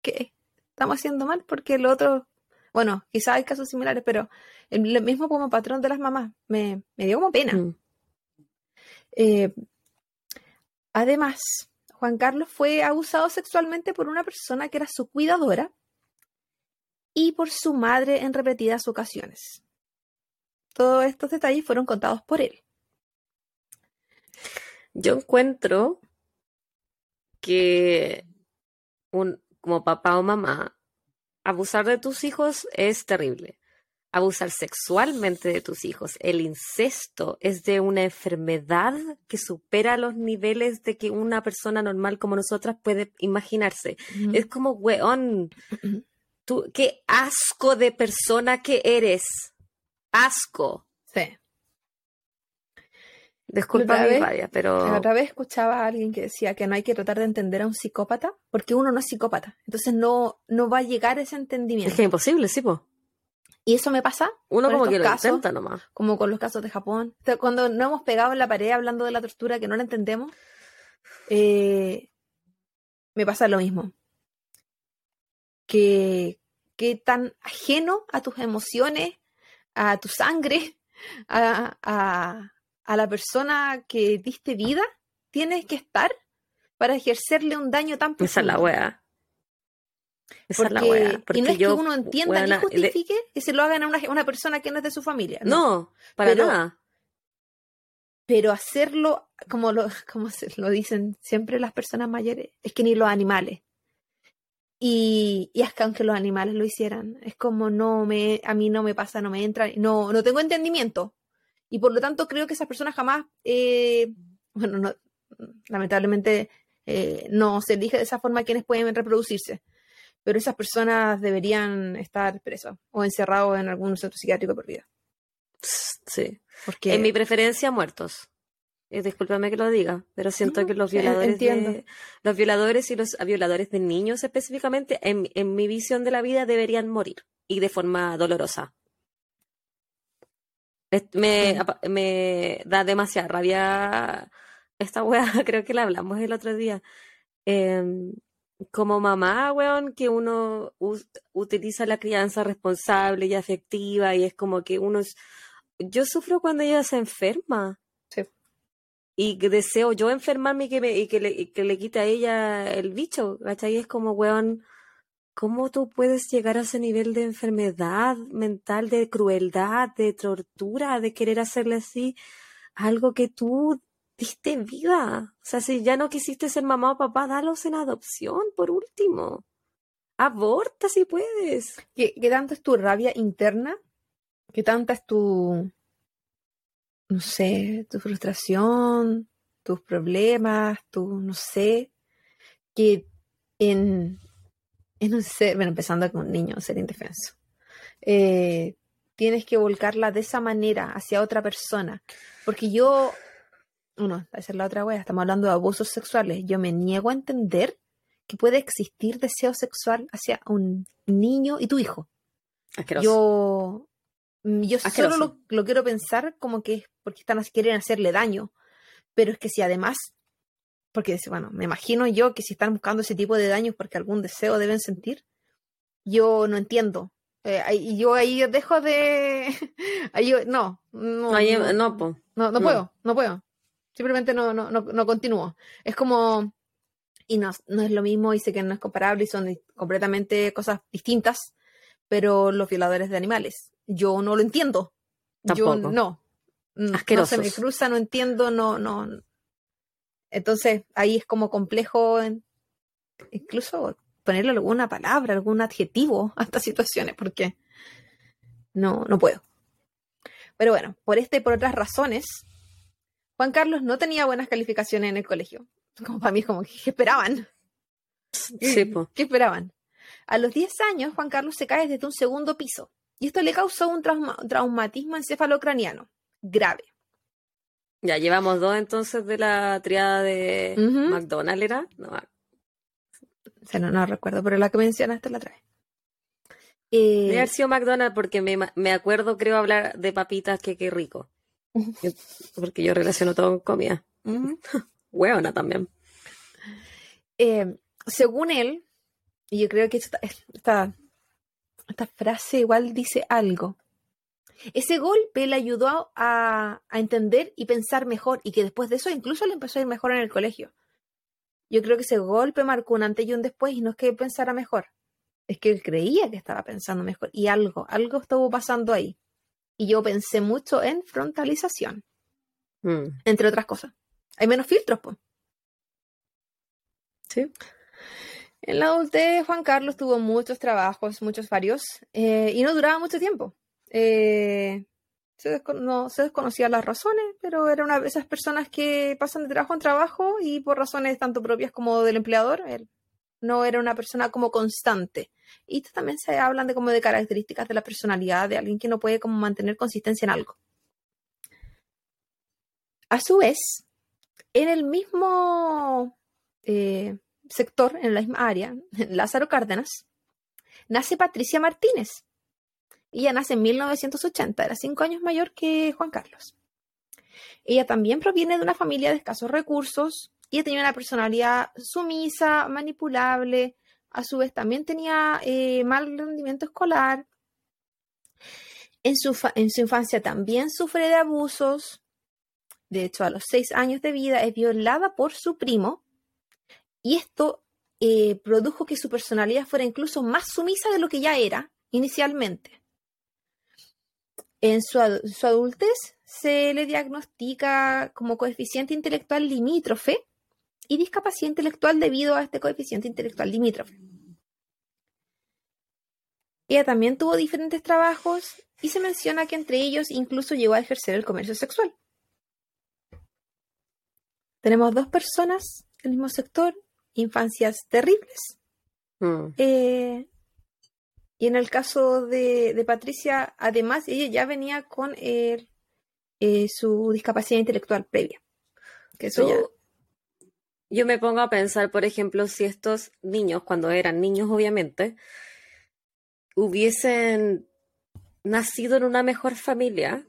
que estamos haciendo mal porque el otro, bueno, quizás hay casos similares, pero el, el mismo como patrón de las mamás me, me dio como pena. Mm. Eh, además, Juan Carlos fue abusado sexualmente por una persona que era su cuidadora y por su madre en repetidas ocasiones. Todos estos detalles fueron contados por él. Yo encuentro que un, como papá o mamá, abusar de tus hijos es terrible. Abusar sexualmente de tus hijos. El incesto es de una enfermedad que supera los niveles de que una persona normal como nosotras puede imaginarse. Es como, weón, tú, qué asco de persona que eres. Asco. Sí. Disculpa mi rabia, pero... Otra vez escuchaba a alguien que decía que no hay que tratar de entender a un psicópata porque uno no es psicópata. Entonces no, no va a llegar ese entendimiento. Es que es imposible, sí, po. Y eso me pasa. Uno como que lo casos, intenta nomás. Como con los casos de Japón. O sea, Cuando no hemos pegado en la pared hablando de la tortura que no la entendemos, eh, me pasa lo mismo. Que, que tan ajeno a tus emociones, a tu sangre, a, a, a la persona que diste vida, tienes que estar para ejercerle un daño tan profundo. Esa es la wea. Esa es la Porque- y no es yo, que uno entienda ni justifique que se lo hagan a una, una persona que no es de su familia. de- No, para Pero- nada. Pero hacerlo, como lo, <laughs> como se lo dicen siempre las personas mayores, es que ni los animales. Y, y que aunque los animales lo hicieran, es como no me, a mí no me pasa, no me entra, no, no tengo entendimiento. Y por lo tanto creo que esas personas jamás, eh, bueno, no, lamentablemente eh, no se elige de esa forma quienes pueden reproducirse. Pero esas personas deberían estar presas o encerrados en algún centro psiquiátrico por vida. Sí. Porque En mi preferencia, muertos. Eh, discúlpame que lo diga, pero siento No, que los sí, violadores, de, los violadores y los violadores de niños específicamente, en, en mi visión de la vida, deberían morir y de forma dolorosa. Me, me da demasiada rabia esta wea, <laughs> creo que la hablamos el otro día. Em, como mamá, weón, que uno utiliza la crianza responsable y afectiva y es como que uno es... Yo sufro cuando ella se enferma. Sí. Y deseo yo enfermarme y que, me, y que, le, y que le quite a ella el bicho, ¿cachai? Es como, weón, ¿cómo tú puedes llegar a ese nivel de enfermedad mental, de crueldad, de tortura, de querer hacerle así algo que tú diste vida? O sea, si ya no quisiste ser mamá o papá, dalos en adopción, por último. Aborta si puedes. ¿Qué, qué tanto es tu rabia interna? ¿Qué tanta es tu, no sé, tu frustración, tus problemas, tu, no sé, que en, en un ser, bueno, empezando con un niño, ser indefenso, eh, tienes que volcarla de esa manera hacia otra persona? Porque yo, uno, esa es la otra wea, estamos hablando de abusos sexuales, yo me niego a entender que puede existir deseo sexual hacia un niño y tu hijo. Asqueroso. Yo, mm, yo solo Asqueroso. lo, lo quiero pensar como que es porque están, quieren hacerle daño. Pero es que si además, porque bueno, me imagino yo que si están buscando ese tipo de daños porque algún deseo deben sentir, yo no entiendo. Eh, y yo ahí dejo de... <laughs> ahí yo- no, no, Ahí- no, no, no no. puedo, no puedo. Simplemente no, no, no, no continúo. Es como, y no, no es lo mismo, y sé que no es comparable y son completamente cosas distintas, pero los violadores de animales, yo no lo entiendo. Yo Tampoco. no. Mm, No se me Asquerosos. cruza, no entiendo, no, no. Entonces ahí es como complejo en- incluso ponerle alguna palabra, algún adjetivo a estas situaciones, porque no, no puedo. Pero bueno, por esta y por otras razones, Juan Carlos no tenía buenas calificaciones en el colegio. Como para mí es como, ¿qué esperaban? Sí, po. ¿Qué esperaban? A los 10 años, Juan Carlos se cae desde un segundo piso y esto le causó un trauma- traumatismo encefalocraniano grave. Ya llevamos dos entonces de la triada de Ujú. McDonald's, ¿era? No, O sea, no, no recuerdo, pero la que mencionaste la otra vez. Debe Eh, haber sido McDonald's porque me, me acuerdo, creo, hablar de papitas que qué rico. Porque yo relaciono todo con comida. ujú. <laughs> Hueona también. Eh, según él, y yo creo que esta, esta, esta frase igual dice algo. Ese golpe le ayudó a, a entender y pensar mejor, y que después de eso incluso le empezó a ir mejor en el colegio. Yo creo que ese golpe marcó un antes y un después, y no es que pensara mejor, es que él creía que estaba pensando mejor, y algo, algo estuvo pasando ahí. Y yo pensé mucho en frontalización, Mm. entre otras cosas. Hay menos filtros, pues. Sí. En la adultez, Juan Carlos tuvo muchos trabajos, muchos varios, eh, y no duraba mucho tiempo. Eh, se, no, se desconocían las razones, pero era una de esas personas que pasan de trabajo en trabajo y por razones tanto propias como del empleador, él no era una persona como constante. Y también se hablan de como de características de la personalidad de alguien que no puede como mantener consistencia en algo. A su vez, en el mismo eh, sector, en la misma área, <laughs> Lázaro Cárdenas, nace Patricia Martínez, ella nace en 1980, era cinco años mayor que Juan Carlos. Ella también proviene de una familia de escasos recursos y tenía una personalidad sumisa, manipulable. A su vez, también tenía eh, mal rendimiento escolar. En su, su infancia también sufre de abusos. De hecho, a los seis años de vida es violada por su primo. Y esto eh, produjo que su personalidad fuera incluso más sumisa de lo que ya era inicialmente. En su, adultez se le diagnostica como coeficiente intelectual limítrofe y discapacidad intelectual debido a este coeficiente intelectual limítrofe. Ella también tuvo diferentes trabajos y se menciona que entre ellos incluso llegó a ejercer el comercio sexual. Tenemos dos personas del mismo sector, infancias terribles. Mm. Eh, y en el caso de, Patricia, además, ella ya venía con eh, su discapacidad intelectual previa. Que eso Yo me pongo a pensar, por ejemplo, si estos niños, cuando eran niños obviamente, hubiesen nacido en una mejor familia,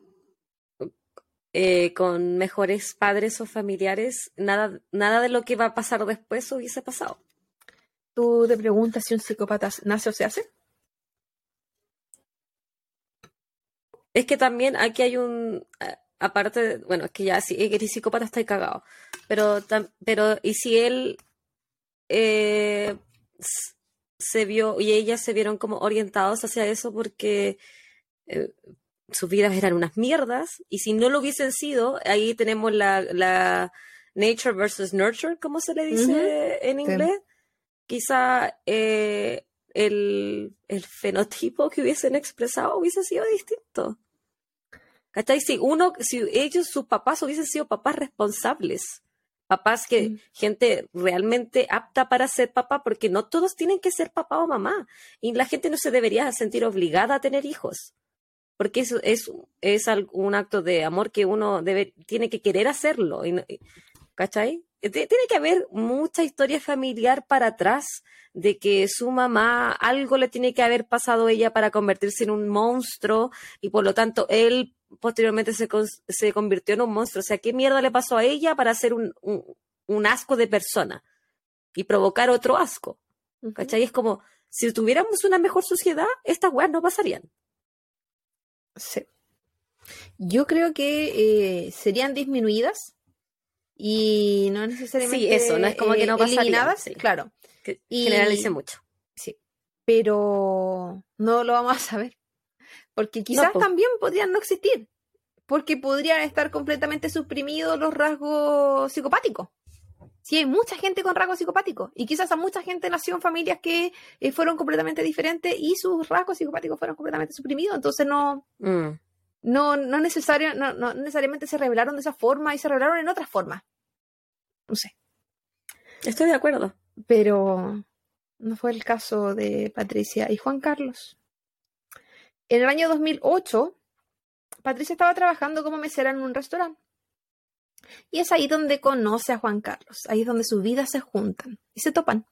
eh, con mejores padres o familiares, nada, nada de lo que va a pasar después hubiese pasado. ¿Tú te preguntas si un psicópata nace o se hace? Es que también aquí hay un. Aparte, bueno, es que ya si eres psicópata está cagado. Pero, pero, ¿y si él eh, se vio y ellas se vieron como orientados hacia eso porque eh, sus vidas eran unas mierdas? Y si no lo hubiesen sido, ahí tenemos la, la nature versus nurture, como se le dice en inglés. Quizá eh, el, el, fenotipo que hubiesen expresado hubiese sido distinto. ¿Cachai? Si uno, si ellos, sus papás hubiesen sido papás responsables, papás que, mm. gente realmente apta para ser papá, porque no todos tienen que ser papá o mamá. Y la gente no se debería sentir obligada a tener hijos. Porque eso es, es un acto de amor que uno debe, tiene que querer hacerlo. ¿Cachai? Tiene que haber mucha historia familiar para atrás de que su mamá algo le tiene que haber pasado a ella para convertirse en un monstruo y por lo tanto él posteriormente se, se convirtió en un monstruo. O sea, ¿qué mierda le pasó a ella para ser un, un, asco de persona y provocar otro asco? ¿Cachai? Es como, si tuviéramos una mejor sociedad, estas weas no pasarían. Sí. Yo creo que eh, serían disminuidas y no necesariamente. Sí, eso, no es como que no pasarían. Claro. y, generalice mucho. Sí. Pero no lo vamos a saber. Porque quizás también podrían no existir, porque podrían estar completamente suprimidos los rasgos psicopáticos. Si hay mucha gente con rasgos psicopáticos, y quizás a mucha gente nació en familias que eh, fueron completamente diferentes y sus rasgos psicopáticos fueron completamente suprimidos, entonces no, mm. No, no, necesario, no, no necesariamente se revelaron de esa forma y se revelaron en otras formas. No sé. Estoy de acuerdo. Pero no fue el caso de Patricia y Juan Carlos. En el año 2008, Patricia estaba trabajando como mesera en un restaurante. Y es ahí donde conoce a Juan Carlos, ahí es donde sus vidas se juntan y se topan.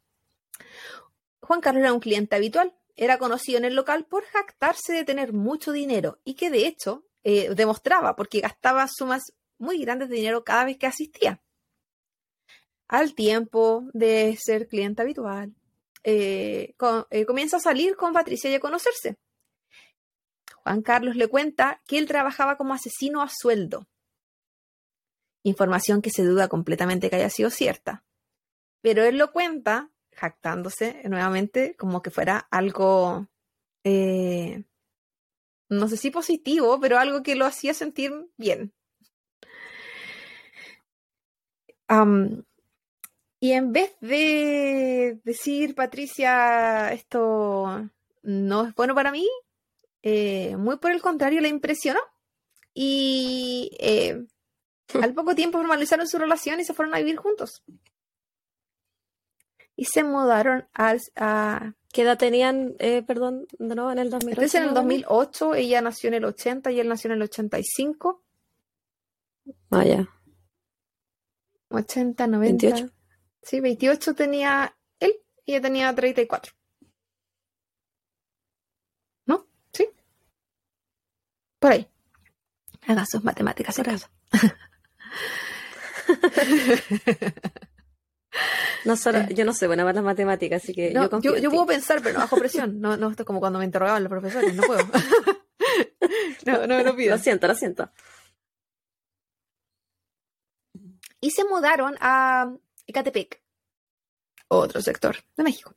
Juan Carlos era un cliente habitual, era conocido en el local por jactarse de tener mucho dinero y que de hecho eh, demostraba porque gastaba sumas muy grandes de dinero cada vez que asistía. Al tiempo de ser cliente habitual, eh, eh, comienza a salir con Patricia y a conocerse. Juan Carlos le cuenta que él trabajaba como asesino a sueldo. Información que se duda completamente que haya sido cierta. Pero él lo cuenta, jactándose nuevamente, como que fuera algo, eh, no sé si positivo, pero algo que lo hacía sentir bien. y en vez de decir, Patricia, esto no es bueno para mí, eh, muy por el contrario, le impresionó. Y eh, <laughs> al poco tiempo formalizaron su relación y se fueron a vivir juntos. Y se mudaron al, a... ¿Qué edad tenían, eh, perdón, de nuevo, en el 2008? Entonces en el 2008, ella nació en el 80 y él nació en el 85. Vaya. 80, 90. 28. Sí, 28 tenía él y ella tenía 34. ¿No? ¿Sí? Por ahí. Haga sus matemáticas en casa. <laughs> No, solo- yo no sé buena para las matemáticas, así que Eh. No, yo confío yo, en yo ti. puedo pensar, pero no bajo presión. No, no, esto es como cuando me interrogaban los profesores, no puedo. <laughs> no, no me lo pido. Lo siento, lo siento. Y se mudaron a Ecatepec, otro sector de México.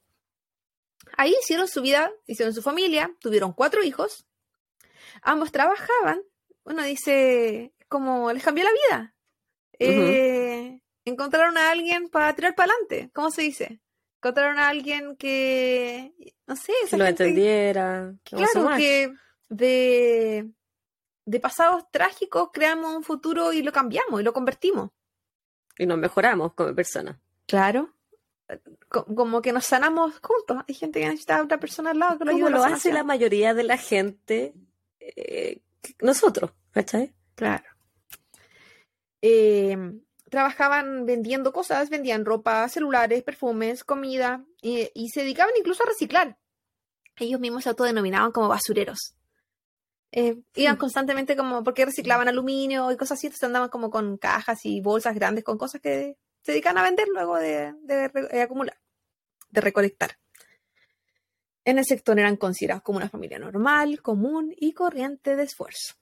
Ahí hicieron su vida, hicieron su familia, tuvieron cuatro hijos. Ambos trabajaban. Uno dice, como les cambió la vida. Eh, encontraron a alguien para tirar para adelante. ¿Cómo se dice? Encontraron a alguien que, no sé, Que lo gente- entendiera. Que Claro, que de, de pasados trágicos creamos un futuro y lo cambiamos y lo convertimos. Y nos mejoramos como personas. Claro. Co- Como que nos sanamos juntos. Hay gente que necesita a otra persona al lado que lo Como lo hace la mayoría de la gente, eh, nosotros, ¿cachai? Claro. Eh, trabajaban vendiendo cosas, vendían ropa, celulares, perfumes, comida y, y se dedicaban incluso a reciclar. Ellos mismos se autodenominaban como basureros. Eh, iban constantemente como porque reciclaban aluminio y cosas así, entonces andaban como con cajas y bolsas grandes con cosas que se dedican a vender luego de, de eh, acumular, de recolectar. En el sector eran considerados como una familia normal, común y corriente de esfuerzo.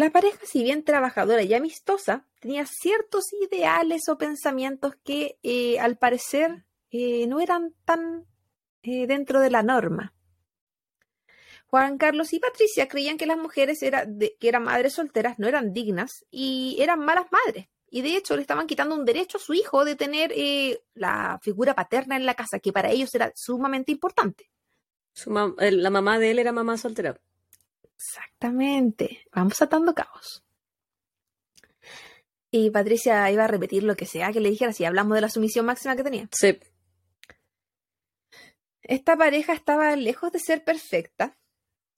La pareja, si bien trabajadora y amistosa, tenía ciertos ideales o pensamientos que eh, al parecer eh, no eran tan eh, dentro de la norma. Juan Carlos y Patricia creían que las mujeres que eran madres solteras no eran dignas y eran malas madres. Y de hecho le estaban quitando un derecho a su hijo de tener la figura paterna en la casa, que para ellos era sumamente importante. Su la mamá de él era mamá soltera. Exactamente. Vamos atando cabos. Y Patricia iba a repetir lo que sea que le dijera si hablamos de la sumisión máxima que tenía. Sí. Esta pareja estaba lejos de ser perfecta.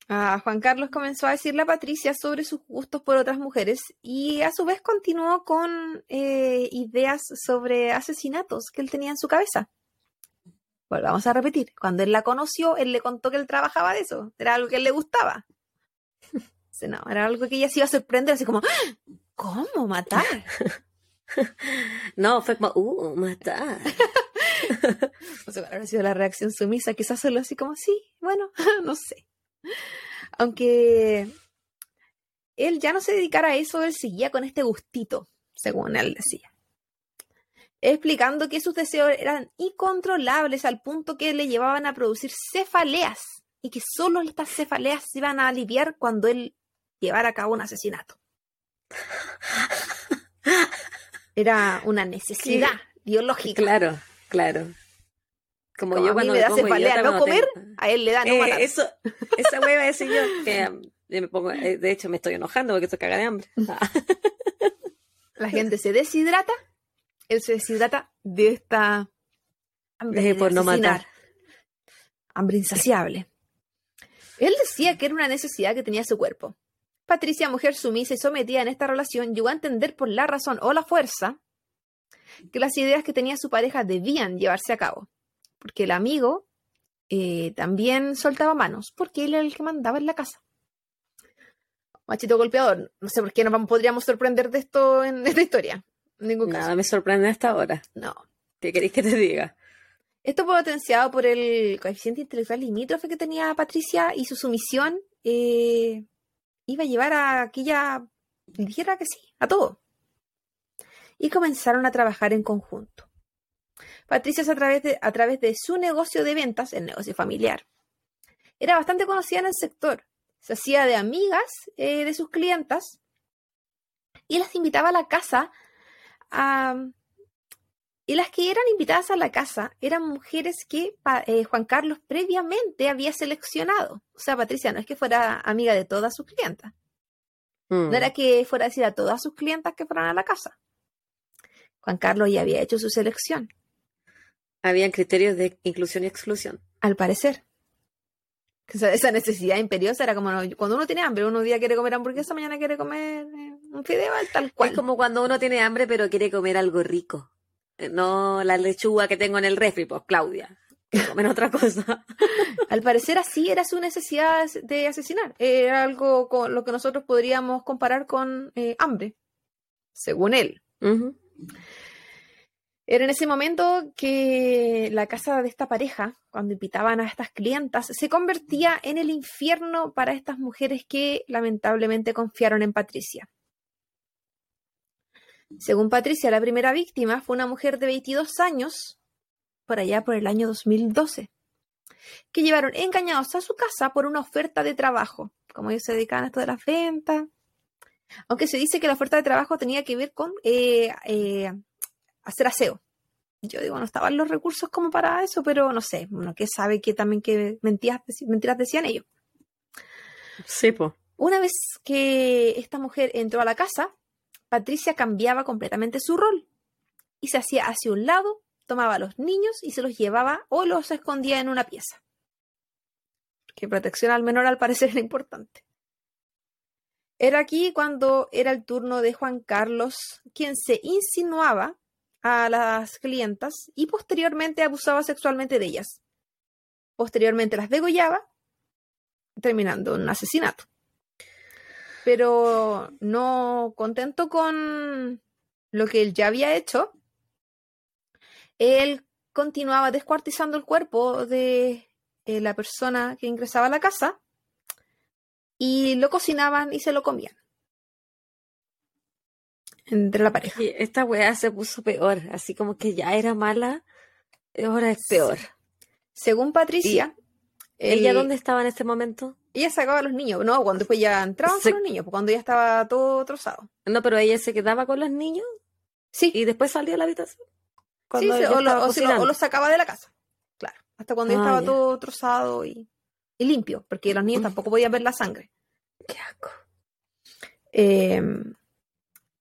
A Juan Carlos comenzó a decirle a Patricia sobre sus gustos por otras mujeres y a su vez continuó con eh, ideas sobre asesinatos que él tenía en su cabeza. Volvamos a repetir, cuando él la conoció, él le contó que él trabajaba de eso, era algo que él le gustaba. No, era algo que ella se iba a sorprender, así como, ¡Ah! ¿cómo matar? <laughs> No, fue como, uh, matar. <laughs> O sea, habrá sido la reacción sumisa, quizás solo así como, sí, bueno, <laughs> no sé. Aunque él ya no se dedicara a eso, él seguía con este gustito, según él decía. Explicando que sus deseos eran incontrolables al punto que le llevaban a producir cefaleas y que solo estas cefaleas se iban a aliviar cuando él llevara a cabo un asesinato. Era una necesidad biológica. Claro, claro. Como, Como yo a mí cuando me da cefalea no cuando comer, tengo- a él le da no Eh, matar. eso, esa wea iba a decir yo, que yo me pongo, eh, de hecho me estoy enojando porque estoy cagada de hambre. <laughs> La gente se deshidrata, él se deshidrata de esta hambre Eh, de por no matar. hambre insaciable. Él decía que era una necesidad que tenía su cuerpo. Patricia, mujer sumisa y sometida en esta relación, llegó a entender por la razón o la fuerza que las ideas que tenía su pareja debían llevarse a cabo. Porque el amigo eh, también soltaba manos, porque él era el que mandaba en la casa. Machito golpeador. No sé por qué nos podríamos sorprender de esto en esta historia. En ningún caso. Nada me sorprende hasta ahora. No. ¿Qué queréis que te diga? Esto potenciado por el coeficiente intelectual limítrofe que tenía Patricia y su sumisión eh, iba a llevar a que ella dijera que sí, a todo. Y comenzaron a trabajar en conjunto. Patricia, a través de, a través de su negocio de ventas, el negocio familiar, era bastante conocida en el sector. Se hacía de amigas eh, de sus clientas y las invitaba a la casa a, Y las que eran invitadas a la casa eran mujeres que eh, Juan Carlos previamente había seleccionado. O sea, Patricia no es que fuera amiga de todas sus clientas. No era que fuera a decir a todas sus clientas que fueran a la casa. Juan Carlos ya había hecho su selección. Habían criterios de inclusión y exclusión. Al parecer. esa necesidad imperiosa era como cuando uno tiene hambre, uno día quiere comer hamburguesa, mañana quiere comer eh, un fideo, tal cual. Es como cuando uno tiene hambre pero quiere comer algo rico. Eh, no la lechuga que tengo en el refri, pues Claudia. <laughs> Comen otra cosa. <laughs> Al parecer así era su necesidad de asesinar. Era algo con lo que nosotros podríamos comparar con eh, hambre, según él. Era en ese momento que la casa de esta pareja, cuando invitaban a estas clientas, se convertía en el infierno para estas mujeres que lamentablemente confiaron en Patricia. Según Patricia, la primera víctima fue una mujer de 22 años, por allá por el año 2012, que llevaron engañados a su casa por una oferta de trabajo. Como ellos se dedicaban a esto de las ventas. Aunque se dice que la oferta de trabajo tenía que ver con eh, eh, hacer aseo. Yo digo, no estaban los recursos como para eso, pero no sé, uno que sabe que también que mentiras, mentiras decían ellos. Sí, pues. Una vez que esta mujer entró a la casa, Patricia cambiaba completamente su rol y se hacía hacia un lado, tomaba a los niños y se los llevaba o los escondía en una pieza. Que protección al menor al parecer era importante. Era aquí cuando era el turno de Juan Carlos, quien se insinuaba a las clientas y posteriormente abusaba sexualmente de ellas. Posteriormente las degollaba, terminando en un asesinato. Pero no contento con lo que él ya había hecho, él continuaba descuartizando el cuerpo de eh, la persona que ingresaba a la casa y lo cocinaban y se lo comían. Entre la pareja. esta weá se puso peor, así como que ya era mala, ahora es peor. Según Patricia. ¿Ella dónde estaba en este momento? Ella sacaba a los niños, no, cuando después ya entraban con los niños, cuando ya estaba todo trozado. No, pero ella se quedaba con los niños. Sí. Y después salía a la habitación. sí, o, lo, los sacaba de la casa. Claro. Hasta cuando ya ah, estaba todo trozado y, limpio, porque los niños tampoco podían ver la sangre. Qué asco. Em,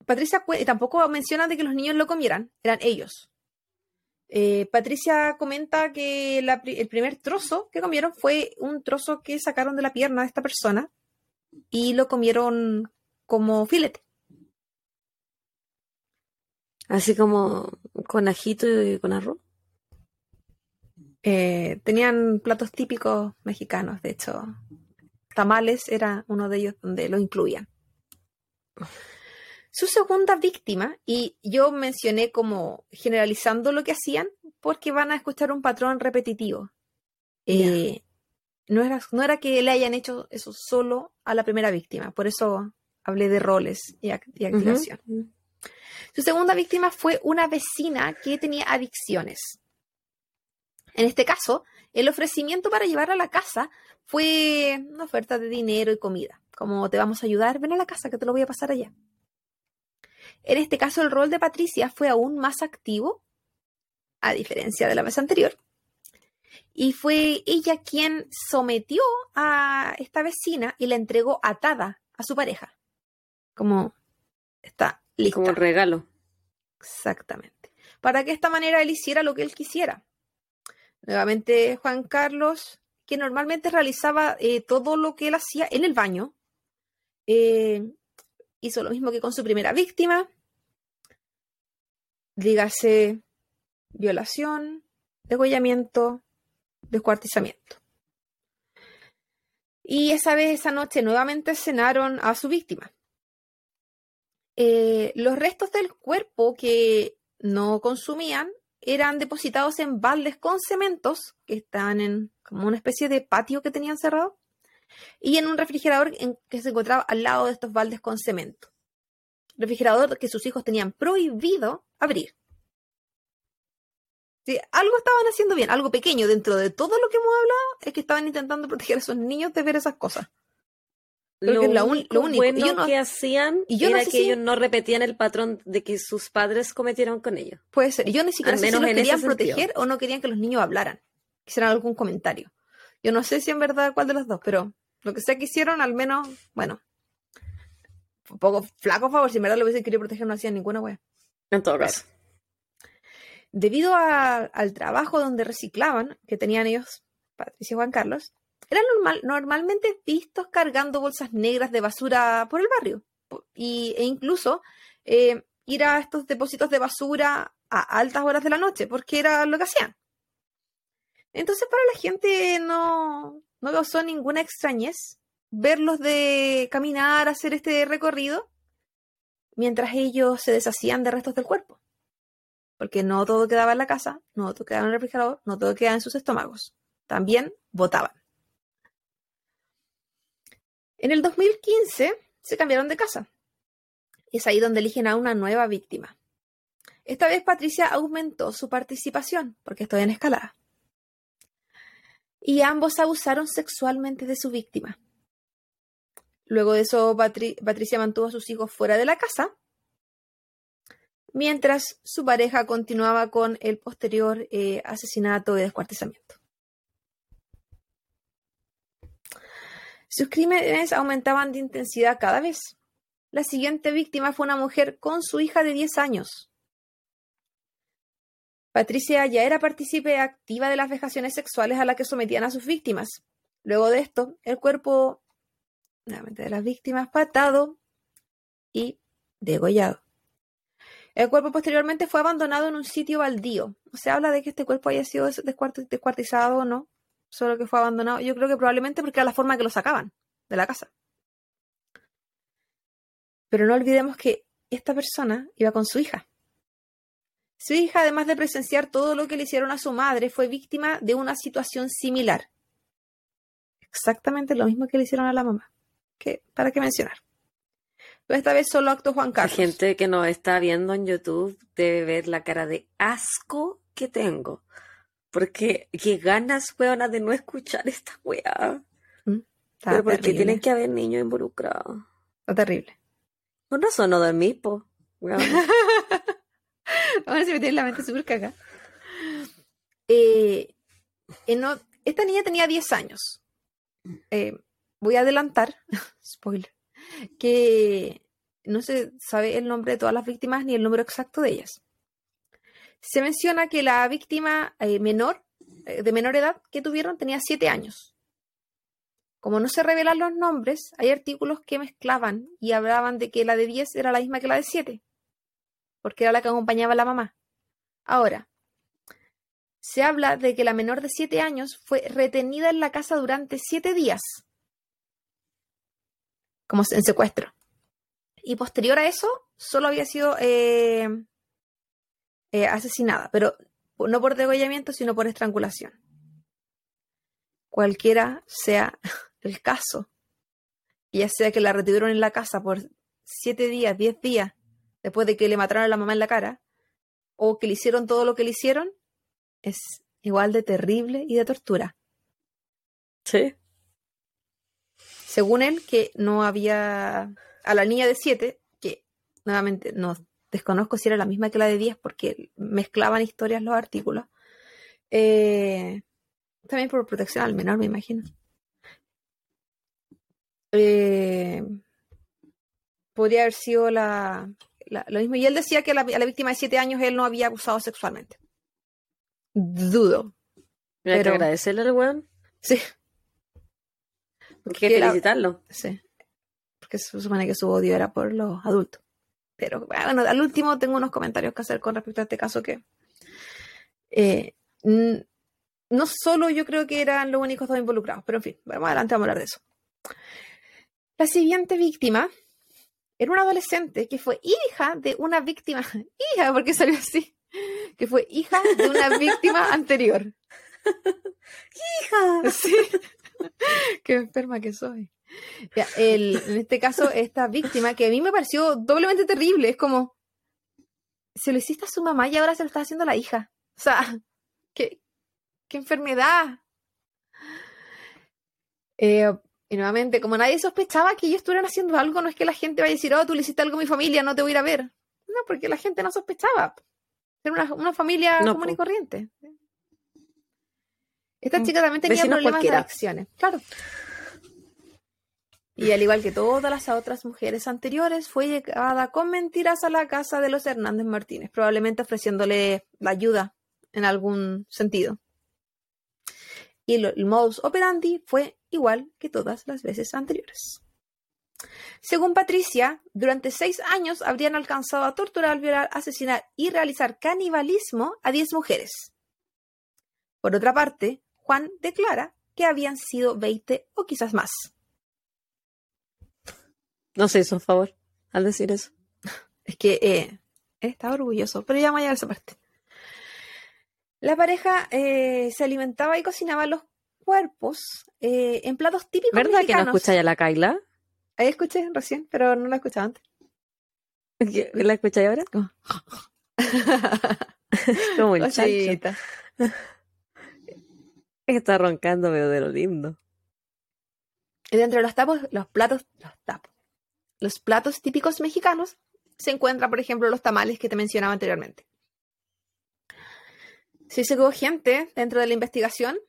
Patricia tampoco menciona de que los niños lo comieran, eran ellos. Eh, Patricia comenta que el primer trozo que comieron fue un trozo que sacaron de la pierna de esta persona y lo comieron como filete. Así como con ajito y con arroz. Eh, tenían platos típicos mexicanos, de hecho. Tamales era uno de ellos donde lo incluían. Su segunda víctima, y yo mencioné como generalizando lo que hacían, porque van a escuchar un patrón repetitivo. Eh, no, era, no era que le hayan hecho eso solo a la primera víctima, por eso hablé de roles y, activación. Su segunda víctima fue una vecina que tenía adicciones. En este caso, el ofrecimiento para llevar a la casa fue una oferta de dinero y comida. Como te vamos a ayudar, ven a la casa que te lo voy a pasar allá. En este caso, el rol de Patricia fue aún más activo, a diferencia de la vez anterior. Y fue ella quien sometió a esta vecina y la entregó atada a su pareja. Como está lista. Como regalo. Exactamente. Para que de esta manera él hiciera lo que él quisiera. Nuevamente Juan Carlos, que normalmente realizaba eh, todo lo que él hacía en el baño, eh, hizo lo mismo que con su primera víctima. Dígase violación, degollamiento, descuartizamiento. Y esa vez, esa noche, nuevamente cenaron a su víctima. Eh, los restos del cuerpo que no consumían eran depositados en baldes con cementos que estaban en como una especie de patio que tenían cerrado y en un refrigerador en que se encontraba al lado de estos baldes con cemento. Refrigerador que sus hijos tenían prohibido abrir. Sí, algo estaban haciendo bien, algo pequeño dentro de todo lo que hemos hablado, es que estaban intentando <laughs> proteger a esos niños de ver esas cosas. lo, lo único, único. bueno Yo no- que hacían y yo no era sé que si- ellos no repetían el patrón de que sus padres cometieron con ellos. Puede ser. Yo ni siquiera sé si menos los ese querían sentido. proteger o no querían que los niños hablaran. Hicieran algún comentario. Yo no sé si en verdad cuál de los dos, pero lo que sea que hicieron, al menos, bueno. Un poco flaco favor, si en verdad lo hubiesen querido proteger, no hacían ninguna wea. En todo caso. Debido a- al trabajo donde reciclaban, que tenían ellos, Patricia y Juan Carlos, eran normal, normalmente vistos cargando bolsas negras de basura por el barrio. Y, e incluso eh, ir a estos depósitos de basura a altas horas de la noche, porque era lo que hacían. Entonces, para la gente no, no causó ninguna extrañez verlos de caminar, hacer este recorrido, mientras ellos se deshacían de restos del cuerpo porque no todo quedaba en la casa, no todo quedaba en el refrigerador, no todo quedaba en sus estómagos. También votaban. En el 2015 se cambiaron de casa. Es ahí donde eligen a una nueva víctima. Esta vez Patricia aumentó su participación, porque estoy en escalada. Y ambos abusaron sexualmente de su víctima. Luego de eso, Patri- Patricia mantuvo a sus hijos fuera de la casa mientras su pareja continuaba con el posterior eh, asesinato y descuartizamiento. Sus crímenes aumentaban de intensidad cada vez. La siguiente víctima fue una mujer con su hija de 10 años. Patricia ya era partícipe activa de las vejaciones sexuales a las que sometían a sus víctimas. Luego de esto, el cuerpo nuevamente de las víctimas patado y degollado. El cuerpo posteriormente fue abandonado en un sitio baldío. Se habla de que este cuerpo haya sido des- descuart- descuartizado o no, solo que fue abandonado. Yo creo que probablemente porque era la forma que lo sacaban de la casa. Pero no olvidemos que esta persona iba con su hija. Su hija, además de presenciar todo lo que le hicieron a su madre, fue víctima de una situación similar. Exactamente lo mismo que le hicieron a la mamá. Que, ¿Para qué mencionar? Pero esta vez solo actuó Juan La Carlos. gente que nos está viendo en YouTube debe ver la cara de asco que tengo. Porque qué ganas, weona, de no escuchar esta weá. Está Pero porque terrible. tienen que haber niños involucrados. Está terrible. Con razón no po. <laughs> <laughs> Ahora se me tiene la mente súper caga. Eh, en esta niña tenía 10 años. Eh, voy a adelantar, <laughs> spoiler, que no se sabe el nombre de todas las víctimas ni el número exacto de ellas. Se menciona que la víctima eh, menor, eh, de menor edad que tuvieron, tenía 7 años. Como no se revelan los nombres, hay artículos que mezclaban y hablaban de que la de 10 era la misma que la de 7 porque era la que acompañaba a la mamá. Ahora, se habla de que la menor de 7 años fue retenida en la casa durante 7 días, como en secuestro. Y posterior a eso, solo había sido eh, eh, asesinada, pero no por degollamiento, sino por estrangulación. Cualquiera sea <laughs> el caso, ya sea que la retuvieron en la casa por 7 días, 10 días, después de que le mataron a la mamá en la cara, o que le hicieron todo lo que le hicieron, es igual de terrible y de tortura. Sí. Según él, que no había a la niña de 7, que nuevamente no desconozco si era la misma que la de 10 porque mezclaban historias los artículos. Eh, también por protección al menor, me imagino. Eh, podría haber sido la, la- lo mismo. Y él decía que a la, a la víctima de 7 años él no había abusado sexualmente. Dudo. Hay que Pero- agradecerle al weón. Sí, Hay que que la- felicitarlo. Sí. Porque se supone que su odio era por los adultos. Pero bueno, al último tengo unos comentarios que hacer con respecto a este caso que eh, no solo yo creo que eran los únicos dos involucrados, pero en fin, bueno, más adelante vamos a hablar de eso. La siguiente víctima era una adolescente que fue hija de una víctima, <laughs> hija, porque salió así, que fue hija de una <laughs> víctima anterior. ¡Hija! Sí. <laughs> Qué enferma que soy. Ya, el- en este caso, esta víctima que a mí me pareció doblemente terrible, es como, se lo hiciste a su mamá y ahora se lo está haciendo a la hija. O sea, qué, qué enfermedad. Eh, Y nuevamente, como nadie sospechaba que ellos estuvieran haciendo algo, no es que la gente vaya a decir, oh, tú le hiciste algo a mi familia, no te voy a ir a ver. No, porque la gente no sospechaba. Era una, familia común y corriente. Esta mm, chica también tenía problemas de adicciones. Claro. Y al igual que todas las otras mujeres anteriores, fue llegada con mentiras a la casa de los Hernández Martínez, probablemente ofreciéndole la ayuda en algún sentido. Y el modus operandi fue igual que todas las veces anteriores. Según Patricia, durante seis años habrían alcanzado a torturar, violar, asesinar y realizar canibalismo a diez mujeres. Por otra parte, Juan declara que habían sido 20 o quizás más. No sé por favor, al decir eso. Es que eh, estaba orgulloso, pero ya vamos a llegar a esa parte. La pareja eh, se alimentaba y cocinaba los cuerpos eh, en platos típicos ¿Verdad que no escucha ya la Kaila? Ahí escuché recién, pero no la escuchaba antes. ¿La escucháis ahora? <laughs> Como el chancho. Está roncando, veo de lo lindo. Y dentro de los tapos, los platos, los tapos, los platos típicos mexicanos, se encuentran, por ejemplo, los tamales que te mencionaba anteriormente. Sí se hubo gente dentro de la investigación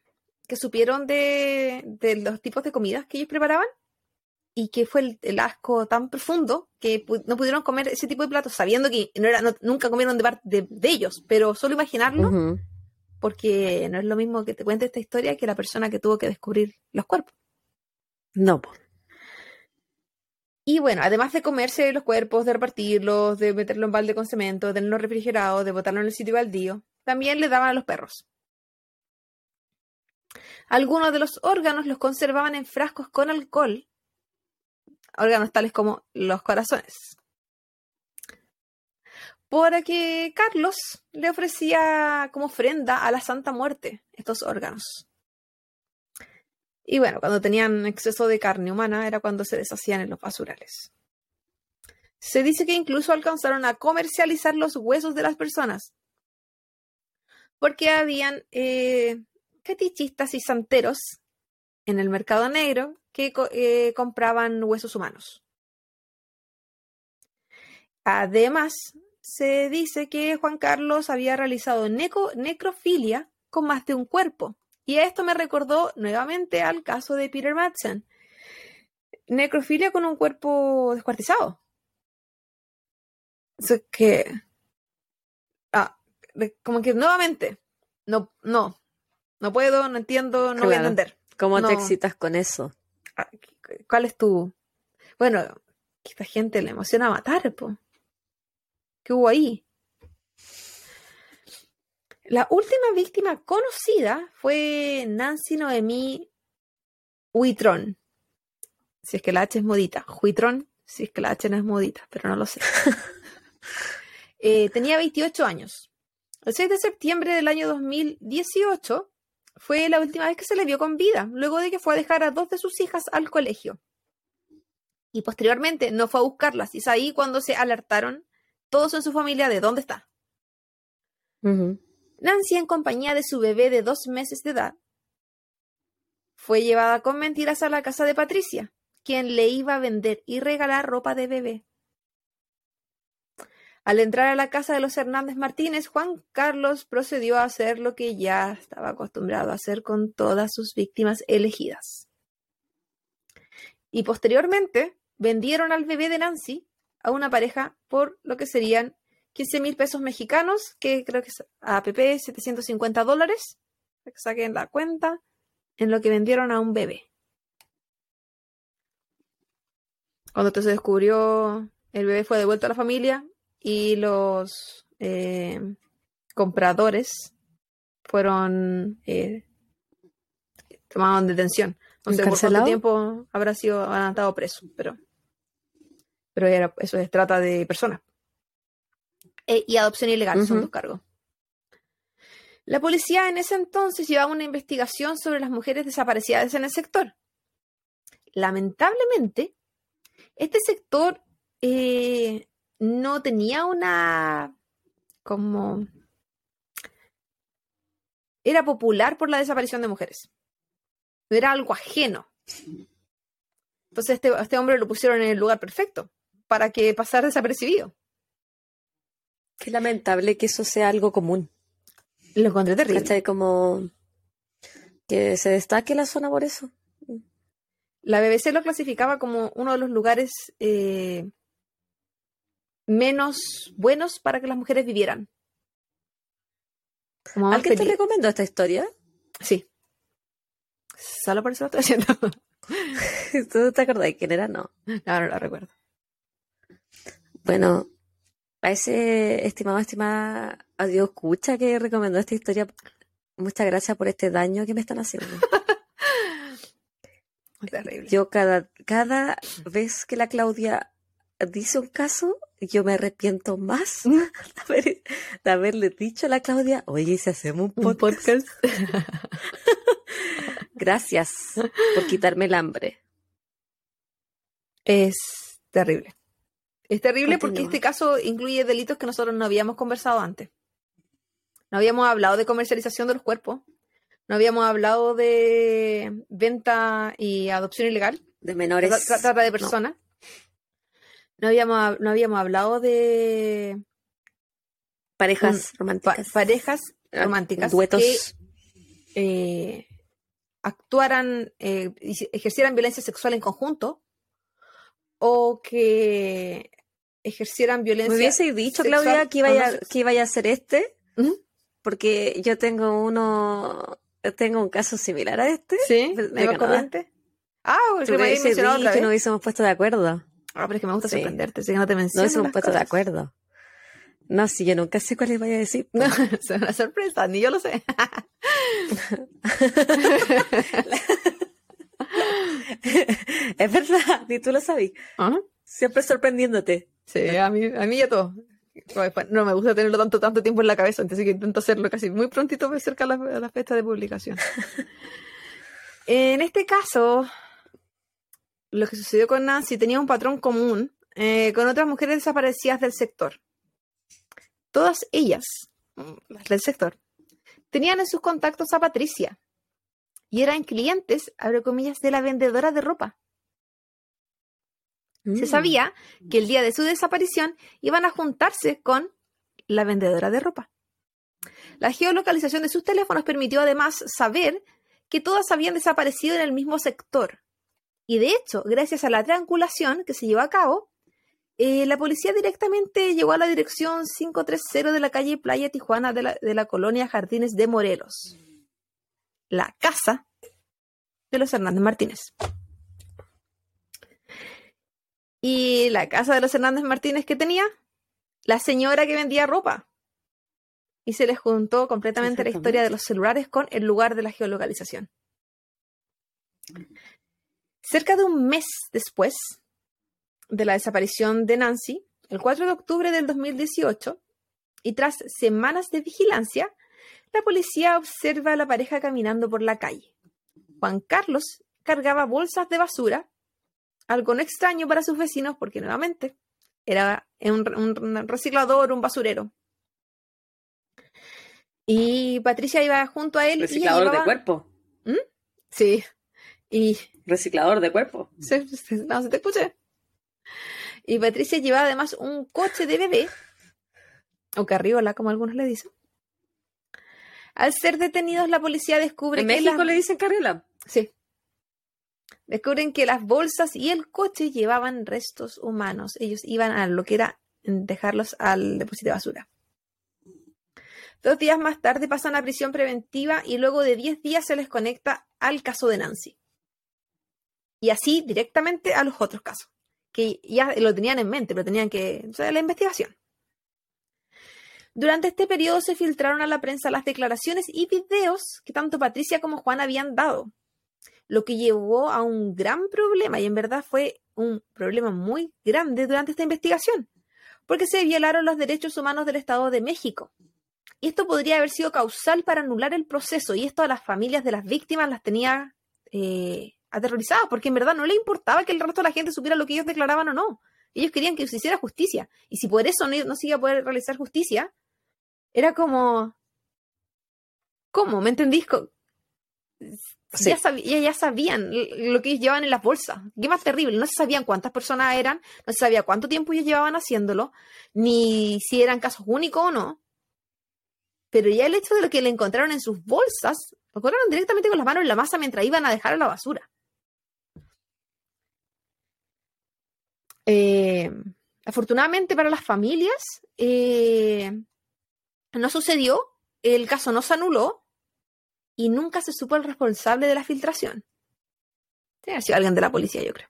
que supieron de, los tipos de comidas que ellos preparaban y que fue el, asco tan profundo que no pudieron comer ese tipo de platos sabiendo que no era, nunca comieron de, de, de, ellos, pero solo imaginarlo, porque no es lo mismo que te cuente esta historia que la persona que tuvo que descubrir los cuerpos. No. Y bueno, además de comerse los cuerpos, de repartirlos, de meterlo en balde con cemento, de tenerlos refrigerados, de botarlo en el sitio baldío, también le daban a los perros. Algunos de los órganos los conservaban en frascos con alcohol, órganos tales como los corazones. Por que Carlos le ofrecía como ofrenda a la Santa Muerte estos órganos. Y bueno, cuando tenían exceso de carne humana era cuando se deshacían en los basurales. Se dice que incluso alcanzaron a comercializar los huesos de las personas, porque habían eh, fetichistas y santeros en el mercado negro que eh, compraban huesos humanos. Además, se dice que Juan Carlos había realizado necrofilia con más de un cuerpo y esto me recordó nuevamente al caso de Peter Madsen. Necrofilia con un cuerpo descuartizado. Que. Ah, como que nuevamente. No, no. No puedo, no entiendo, no voy a entender. ¿Cómo te excitas con eso? Ah, ¿Cuál es tu.? Bueno, esta gente le emociona matar, po. ¿Qué hubo ahí? La última víctima conocida fue Nancy Noemí Huitrón. Si es que la H es modita. Huitrón, si es que la H no es modita, pero no lo sé. <laughs> Eh, tenía 28 años. El 6 de septiembre del año 2018 fue la última vez que se le vio con vida, luego de que fue a dejar a dos de sus hijas al colegio. Y posteriormente no fue a buscarlas, y es ahí cuando se alertaron todos en su familia de dónde está. Nancy, en compañía de su bebé de dos meses de edad, fue llevada con mentiras a la casa de Patricia, quien le iba a vender y regalar ropa de bebé. Al entrar a la casa de los Hernández Martínez, Juan Carlos procedió a hacer lo que ya estaba acostumbrado a hacer con todas sus víctimas elegidas. Y posteriormente vendieron al bebé de Nancy a una pareja por lo que serían 15 mil pesos mexicanos, que creo que es APP 750 dólares, que saquen la cuenta, en lo que vendieron a un bebé. Cuando se descubrió, el bebé fue devuelto a la familia y los eh, compradores fueron eh, tomados en detención. No sé por cuánto tiempo habrá sido, han estado presos, pero, pero era, eso es trata de personas. E, y adopción ilegal son dos cargos. La policía en ese entonces llevaba una investigación sobre las mujeres desaparecidas en el sector. Lamentablemente, este sector eh, no tenía una como era popular por la desaparición de mujeres. Era algo ajeno. Entonces este, este hombre lo pusieron en el lugar perfecto para que pasara desapercibido. Qué lamentable que eso sea algo común. Lo encontré terrible. ¿Cachai? Como que se destaque la zona por eso. La BBC lo clasificaba como uno de los lugares eh, menos buenos para que las mujeres vivieran. Como ¿Alguien te recomendó esta historia? Sí. Solo por eso lo estoy haciendo. <laughs> ¿Tú te acordás de quién era? No. No, no la recuerdo. Bueno, a ese estimado, estimada adiós escucha que recomendó esta historia, muchas gracias por este daño que me están haciendo. <laughs> Terrible. Yo cada, cada vez que la Claudia dice un caso, yo me arrepiento más <laughs> de, haber- de haberle dicho a la Claudia, oye, si hacemos un Un podcast. <laughs> Gracias por quitarme el hambre. Es terrible. Es terrible porque este caso incluye delitos que nosotros no habíamos conversado antes. No habíamos hablado de comercialización de los cuerpos. No habíamos hablado de venta y adopción ilegal. De menores. Tra- tra- Trata de personas. No. Habíamos, hab- no habíamos hablado de parejas pa- románticas. parejas Ah, románticas Duetos. que eh, actuaran, eh, ejercieran violencia sexual en conjunto o que ejercieran violencia. Me hubiese dicho, sexual Claudia, que iba, a, que iba a hacer este, porque yo tengo uno, tengo un caso similar a este. Sí, de de. Ah, porque me mencionado otra dicho, vez. no hubiésemos puesto de acuerdo. Ah, pero es que me gusta Sí. sorprenderte, así que no te No menciono. hubiésemos las puesto de acuerdo. No, si yo nunca sé cuál les vaya a decir. <laughs> No, es una sorpresa, ni yo lo sé. <laughs> es verdad, ni tú lo sabes. Ah, Siempre sorprendiéndote. Sí, a mí, a mí ya todo. No, No me gusta tenerlo tanto, tanto tiempo en la cabeza, entonces que intento hacerlo casi muy prontito cerca a la, la fecha de publicación. <laughs> en este caso, lo que sucedió con Nancy tenía un patrón común eh, con otras mujeres desaparecidas del sector. Todas ellas, mm, las del sector, tenían en sus contactos a Patricia y eran clientes, abre comillas, de la vendedora de ropa. Se Mm. sabía que el día de su desaparición iban a juntarse con la vendedora de ropa. La geolocalización de sus teléfonos permitió además saber que todas habían desaparecido en el mismo sector. Y de hecho, gracias a la triangulación que se llevó a cabo, eh, la policía directamente llegó a la dirección 530 de la calle Playa Tijuana de la, de la colonia Jardines de Morelos, la casa de los Hernández Martínez. Y la casa de los Hernández Martínez que tenía, la señora que vendía ropa. Y se les juntó completamente la historia de los celulares con el lugar de la geolocalización. Cerca de un mes después de la desaparición de Nancy, el 4 de octubre del 2018, y tras semanas de vigilancia, la policía observa a la pareja caminando por la calle. Juan Carlos cargaba bolsas de basura, algo no extraño para sus vecinos porque nuevamente era un, un reciclador, un basurero. Y Patricia iba junto a él. y Reciclador de llevaba- cuerpo. Sí. Y Reciclador de cuerpo. se, se- no, se te escuché. Y Patricia llevaba además un coche de bebé, o carriola, como algunos le dicen. Al ser detenidos, la policía descubre En que México las- le dicen carriola. Sí. Descubren que las bolsas y el coche llevaban restos humanos. Ellos iban a lo que era dejarlos al depósito de basura. Dos días más tarde pasan a prisión preventiva y luego de 10 días se les conecta al caso de Nancy. Y así directamente a los otros casos, que ya lo tenían en mente, pero tenían que... O sea, la investigación. Durante este periodo se filtraron a la prensa las declaraciones y videos que tanto Patricia como Juan habían dado, lo que llevó a un gran problema y en verdad fue un problema muy grande durante esta investigación, porque se violaron los derechos humanos del Estado de México. Y esto podría haber sido causal para anular el proceso y esto a las familias de las víctimas las tenía eh, aterrorizadas, porque en verdad no le importaba que el resto de la gente supiera lo que ellos declaraban o no. Ellos querían que se hiciera justicia. Y si por eso no, no se iba a poder realizar justicia, era como... ¿Cómo? ¿Me entendís? Sí. Ya, sab- ya, ya sabían lo que ellos llevaban en las bolsas. ¿Qué más terrible? No se sabían cuántas personas eran, no se sabía cuánto tiempo ellos llevaban haciéndolo, ni si eran casos únicos o no. Pero ya el hecho de lo que le encontraron en sus bolsas, lo encontraron directamente con las manos en la masa mientras iban a dejar a la basura. Eh, afortunadamente para las familias, eh, no sucedió, el caso no se anuló y nunca se supo el responsable de la filtración. Tiene sido alguien de la policía, yo creo.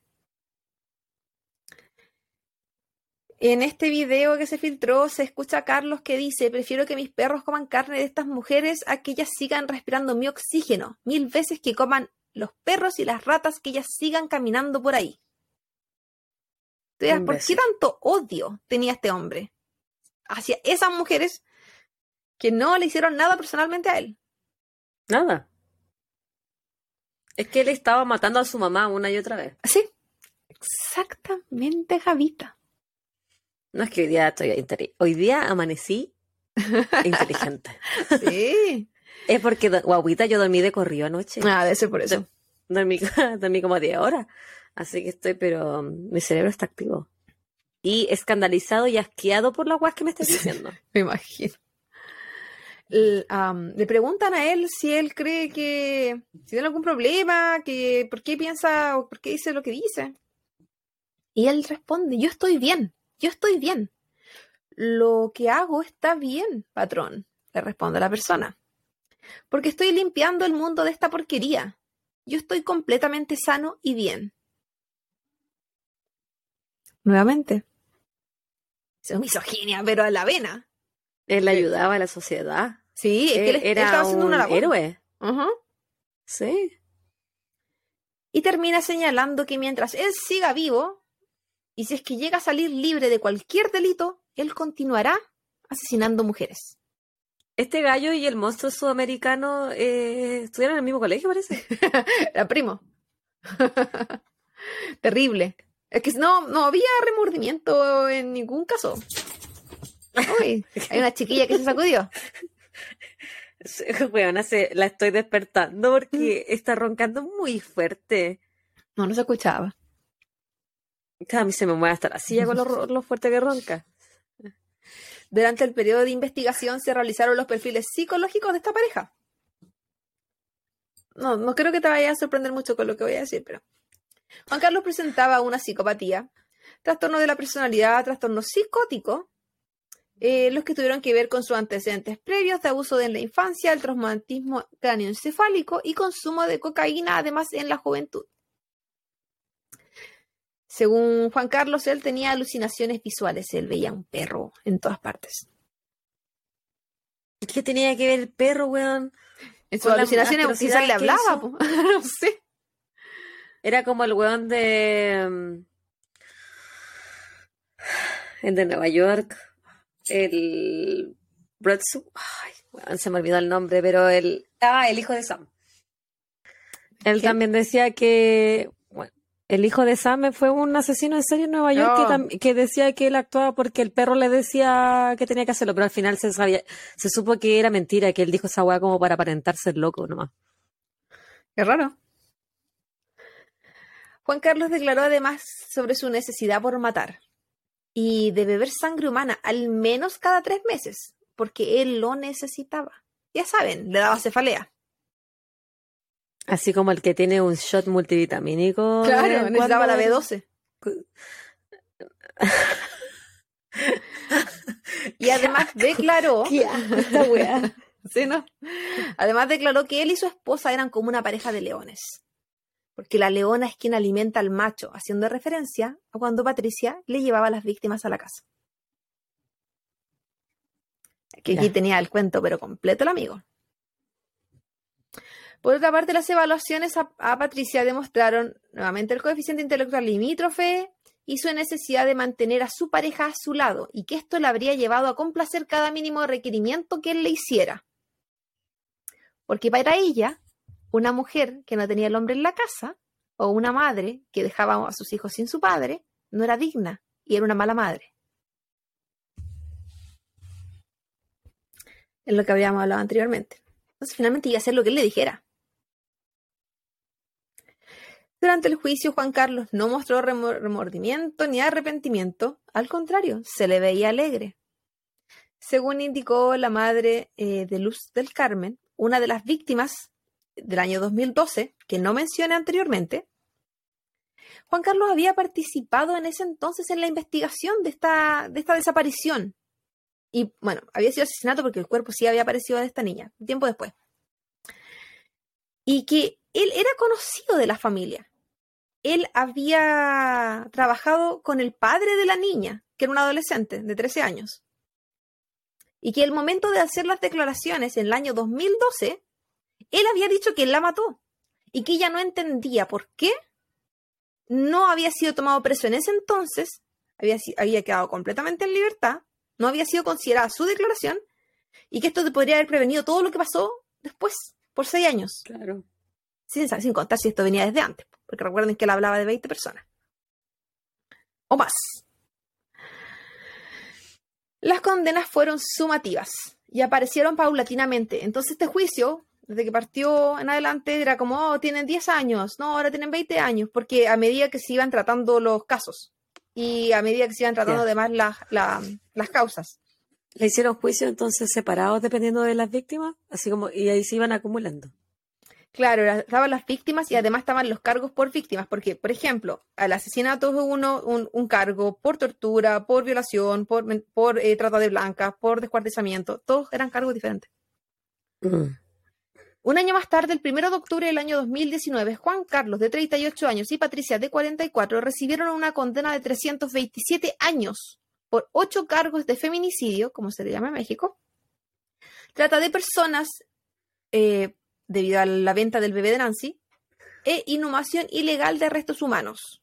En este video que se filtró se escucha a Carlos que dice, prefiero que mis perros coman carne de estas mujeres a que ellas sigan respirando mi oxígeno, mil veces que coman los perros y las ratas que ellas sigan caminando por ahí. Tú dirás, ¿Por qué tanto odio tenía este hombre hacia esas mujeres que no le hicieron nada personalmente a él? Nada. Es que él estaba matando a su mamá una y otra vez. Sí, exactamente, Javita. No es que hoy día estoy Hoy día amanecí <laughs> inteligente. Sí. Es porque, guaguita, yo dormí de corrido anoche. Ah, debe ser por eso. Dormí, <laughs> dormí como 10 horas. Así que estoy, pero um, mi cerebro está activo. Y escandalizado y asqueado por las guas que me estás diciendo. <laughs> Me imagino. Le preguntan a él si él cree que si tiene algún problema, que por qué piensa o por qué dice lo que dice. Y él responde, yo estoy bien, yo estoy bien. Lo que hago está bien, patrón, le responde la persona. Porque estoy limpiando el mundo de esta porquería. Yo estoy completamente sano y bien. Nuevamente. Es misoginia, pero a la vena. Él ayudaba a la sociedad. Sí, es que él, era estaba haciendo un una labor. héroe. Sí. Y termina señalando que mientras él siga vivo, y si es que llega a salir libre de cualquier delito, él continuará asesinando mujeres. Este gallo y el monstruo sudamericano eh, estudiaron en el mismo colegio, parece. <laughs> Era primo. <laughs> Terrible. Es que no, no había remordimiento en ningún caso. Uy, hay una chiquilla que se sacudió. <laughs> Weona, se, la estoy despertando porque está roncando muy fuerte. No, no se escuchaba. A mí se me mueve hasta la silla con lo, <laughs> lo fuerte que ronca. Durante el periodo de investigación se realizaron los perfiles psicológicos de esta pareja. No, no creo que te vaya a sorprender mucho con lo que voy a decir, pero Juan Carlos presentaba una psicopatía, trastorno de la personalidad, trastorno psicótico, eh, los que tuvieron que ver con sus antecedentes previos de abuso de en la infancia, el traumatismo cráneoencefálico y consumo de cocaína, además en la juventud. Según Juan Carlos, él tenía alucinaciones visuales, él veía un perro en todas partes. ¿Qué tenía que ver el perro, weón? En sus alucinaciones quizás le hablaba, <laughs> no sé. Era como el weón de. mm, El de Nueva York. El. Bradsu. Ay, weón, se me olvidó el nombre, pero el. Ah, el hijo de Sam. Él también decía que. Bueno, el hijo de Sam fue un asesino en serie en Nueva York que, decía que él actuaba porque el perro le decía que tenía que hacerlo, pero al final se sabía, se supo que era mentira, que él dijo esa weá como para aparentar ser loco nomás. Qué raro. Juan Carlos declaró además sobre su necesidad por matar y de beber sangre humana al menos cada tres meses, porque él lo necesitaba. Ya saben, le daba cefalea. Así como el que tiene un shot multivitamínico. Claro, necesitaba la cuando. B12. Y además <laughs> declaró, <laughs> ¿no? Además declaró que él y su esposa eran como una pareja de leones. Porque la leona es quien alimenta al macho, haciendo referencia a cuando Patricia le llevaba a las víctimas a la casa. Que aquí tenía el cuento, pero completo el amigo. Por otra parte, las evaluaciones a, a Patricia demostraron nuevamente el coeficiente intelectual limítrofe y su necesidad de mantener a su pareja a su lado y que esto le habría llevado a complacer cada mínimo requerimiento que él le hiciera. Porque para ella, una mujer que no tenía el hombre en la casa o una madre que dejaba a sus hijos sin su padre no era digna y era una mala madre. Es lo que habíamos hablado anteriormente. Entonces finalmente iba a hacer lo que él le dijera. Durante el juicio, Juan Carlos no mostró remordimiento ni arrepentimiento, al contrario, se le veía alegre. Según indicó la madre eh, de Luz del Carmen, una de las víctimas del año 2012, que no mencioné anteriormente, Juan Carlos había participado en ese entonces en la investigación de esta, de esta desaparición. Y bueno, había sido asesinato porque el cuerpo sí había aparecido de esta niña, tiempo después. Y que él era conocido de la familia él había trabajado con el padre de la niña, que era un adolescente de 13 años. Y que el momento de hacer las declaraciones en el año 2012, él había dicho que él la mató. Y que ella no entendía por qué no había sido tomado preso en ese entonces, había, había quedado completamente en libertad, no había sido considerada su declaración, y que esto podría haber prevenido todo lo que pasó después, por seis años. Claro. Sin, sin contar si esto venía desde antes porque recuerden que él hablaba de 20 personas. O más. Las condenas fueron sumativas y aparecieron paulatinamente. Entonces este juicio, desde que partió en adelante, era como, oh, tienen 10 años, no, ahora tienen 20 años, porque a medida que se iban tratando los casos y a medida que se iban tratando además las causas. ¿Le hicieron juicio entonces separados dependiendo de las víctimas? Así como, y ahí se iban acumulando. Claro, estaban las víctimas y además estaban los cargos por víctimas, porque, por ejemplo, al asesinato hubo uno, un, cargo por tortura, por violación, por, por eh, trata de blancas, por descuartizamiento, todos eran cargos diferentes. Mm. Un año más tarde, el 1 de octubre del año 2019, Juan Carlos, de 38 años, y Patricia, de 44, recibieron una condena de 327 años por ocho cargos de feminicidio, como se le llama en México, trata de personas, eh, debido a la venta del bebé de Nancy, e inhumación ilegal de restos humanos.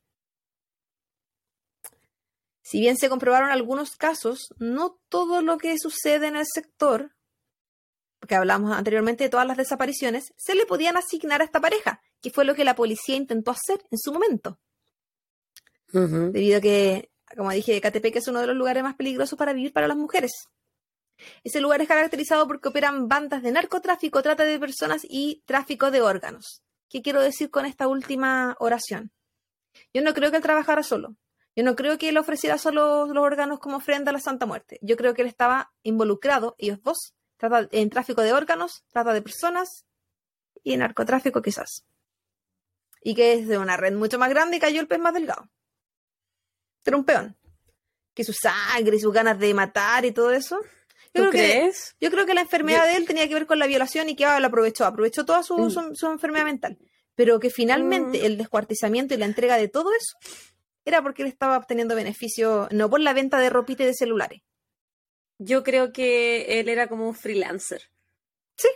Si bien se comprobaron algunos casos, no todo lo que sucede en el sector, porque hablamos anteriormente de todas las desapariciones, se le podían asignar a esta pareja, que fue lo que la policía intentó hacer en su momento. Debido a que, como dije, Catepec es uno de los lugares más peligrosos para vivir para las mujeres. Ese lugar es caracterizado porque operan bandas de narcotráfico, trata de personas y tráfico de órganos. ¿Qué quiero decir con esta última oración? Yo no creo que él trabajara solo. Yo no creo que él ofreciera solo los órganos como ofrenda a la Santa Muerte. Yo creo que él estaba involucrado, ellos dos, en tráfico de órganos, trata de personas y en narcotráfico quizás. Y que es de una red mucho más grande y cayó el pez más delgado. Era un peón. Que su sangre y sus ganas de matar y todo eso yo creo crees? Que, yo creo que la enfermedad de él tenía que ver con la violación y que ah, la aprovechó, aprovechó toda su, mm. su, enfermedad mental. Pero que finalmente mm. el descuartizamiento y la entrega de todo eso era porque él estaba obteniendo beneficio, no por la venta de ropite de celulares. Yo creo que él era como un freelancer. Sí,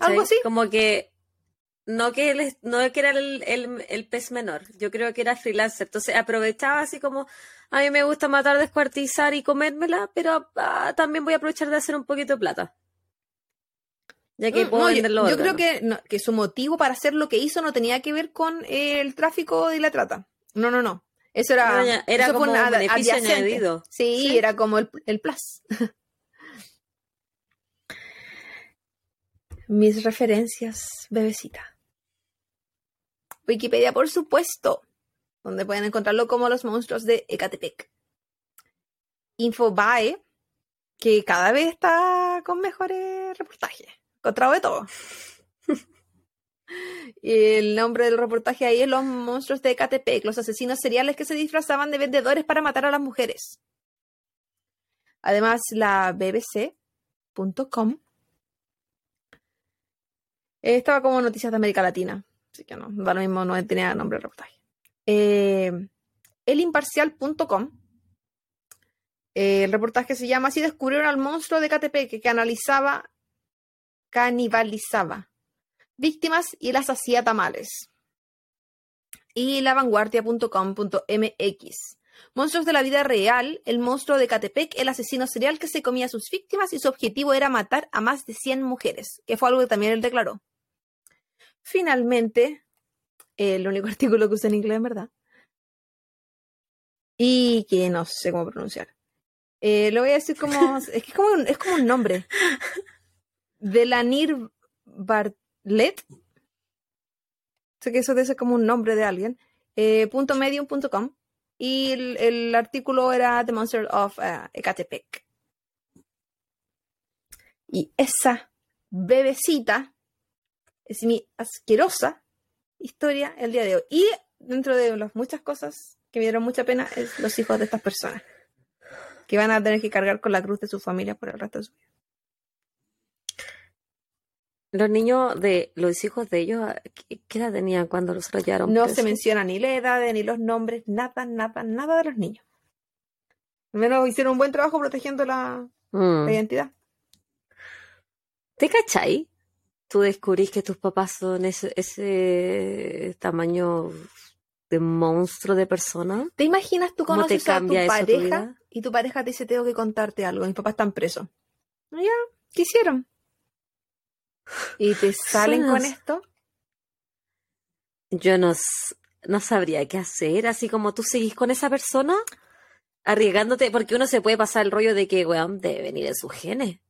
algo así. Como que no que él no que era el, el, pez menor, yo creo que era freelancer. Entonces aprovechaba así como, a mí me gusta matar, descuartizar y comérmela, pero ah, también voy a aprovechar de hacer un poquito de plata. Ya que mm, puedo venderlo. Yo, creo que, que su motivo para hacer lo que hizo no tenía que ver con el tráfico y la trata. No, no, no. Eso era, era como un beneficio añadido. Sí, era como el, el plus. <laughs> Mis referencias, bebecita. Wikipedia, por supuesto, donde pueden encontrarlo como los monstruos de Ecatepec. Infobae, que cada vez está con mejores reportajes. Encontrado de todo. y <laughs> el nombre del reportaje ahí es Los monstruos de Ecatepec, los asesinos seriales que se disfrazaban de vendedores para matar a las mujeres. Además, la bbc.com estaba como noticias de América Latina. Así que no, da mismo, no tenía nombre el reportaje. Eh, elimparcial.com. el reportaje se llama Así descubrieron al monstruo de KTP que analizaba, canibalizaba víctimas y las hacía tamales. Y lavanguardia.com.mx. Monstruos de la vida real, el monstruo de Catepec, el asesino serial que se comía a sus víctimas y su objetivo era matar a más de 100 mujeres, que fue algo que también él declaró. Finalmente, el único <laughs> artículo que usa en inglés, en verdad, y que no sé cómo pronunciar. Eh, lo voy a decir como. <laughs> es que es como, un, es como un nombre. Delanir Bartlett. Sé que eso debe ser como un nombre de alguien. eh, .medium.com y el, el artículo era The Monster of uh, Ecatepec. Y esa bebecita es mi asquerosa historia el día de hoy. Y dentro de las muchas cosas que me dieron mucha pena, es los hijos de estas personas que van a tener que cargar con la cruz de su familia por el resto de su vida. Los niños de los hijos de ellos, ¿qué qué edad tenían cuando los rayaron? No se menciona ni la edad, ni los nombres, nada, nada, nada de los niños. Al menos hicieron un buen trabajo protegiendo la, Mm. la identidad. ¿Te cachai? Tú descubrís que tus papás son ese, ese tamaño de monstruo de persona. ¿Te imaginas tú ¿Cómo te conoces a tu tu pareja vida? y tu pareja te dice tengo que contarte algo, mis papás están presos? Ya, ¿qué hicieron? Y te salen con esto. Yo no, no sabría qué hacer, así como tú seguís con esa persona, arriesgándote, porque uno se puede pasar el rollo de que, weón, debe venir de sus genes.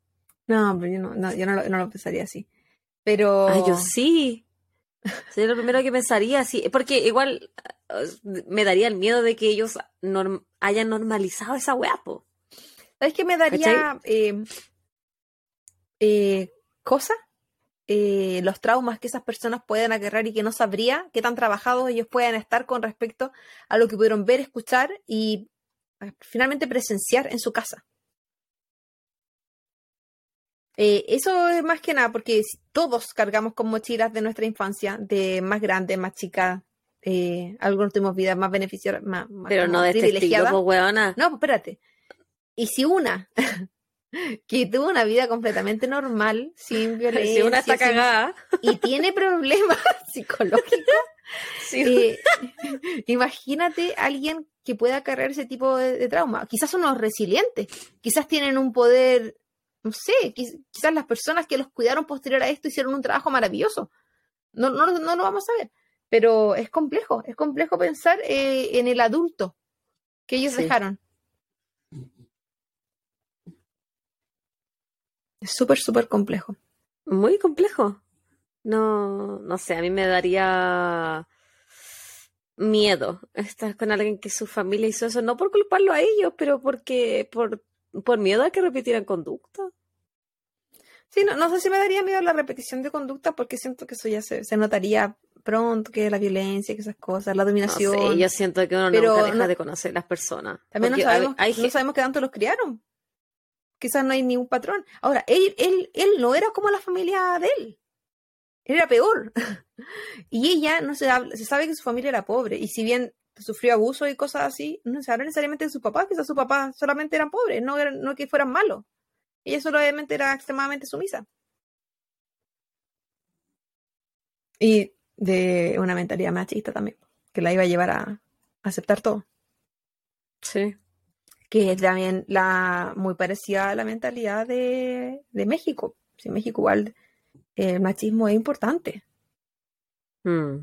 No, pero yo no, no, yo no, lo, no lo pensaría así. Pero Ah, yo sí. Sería lo primero que pensaría, sí, porque igual eh, me daría el miedo de que ellos norm- hayan normalizado esa weá, po. ¿sabes qué me daría eh, eh, cosa? Eh, los traumas que esas personas pueden agarrar y que no sabría qué tan trabajados ellos puedan estar con respecto a lo que pudieron ver, escuchar y eh, finalmente presenciar en su casa. Eh, eso es más que nada porque todos cargamos con mochilas de nuestra infancia, de más grande, más chica, eh, algunos tuvimos vidas más beneficiarias, más, más Pero no de este estilo, weona. No, pues espérate. Y si una <laughs> que tuvo una vida completamente normal, sin violencia, <laughs> Si una está sin- cagada. y tiene <laughs> problemas psicológicos, Sí. eh, imagínate alguien que pueda cargar ese tipo de, de trauma. Quizás son los resilientes, quizás tienen un poder, no sé, quiz- quizás las personas que los cuidaron posterior a esto hicieron un trabajo maravilloso. No, no, no lo vamos a ver, pero es complejo, es complejo pensar eh, en el adulto que ellos Sí. dejaron. Es súper, súper complejo. Muy complejo. No, no sé, a mí me daría miedo estar con alguien que su familia hizo eso, no por culparlo a ellos, pero porque por, por miedo a que repitieran conducta. Sí, no, no sé si me daría miedo la repetición de conducta porque siento que eso ya se, se notaría pronto, que la violencia, que esas cosas, la No dominación. sé, yo siento que uno Pero nunca deja no- de conocer las personas. También no hay- sabemos, hay no sabemos qué tanto los criaron. Quizás no hay ningún patrón. Ahora, él, él, él no era como la familia de él. Él era peor. <laughs> y ella no se habla, se sabe que su familia era pobre. Y si bien sufrió abuso y cosas así, no necesariamente de sus papás, quizás sus papás solamente eran pobres, no, eran, no que fueran malos. Ella solamente era extremadamente sumisa. Y de una mentalidad machista también, que la iba a llevar a aceptar todo. Sí. que es también la muy parecida a la mentalidad de, de México. Si en México igual el machismo es importante. Mm.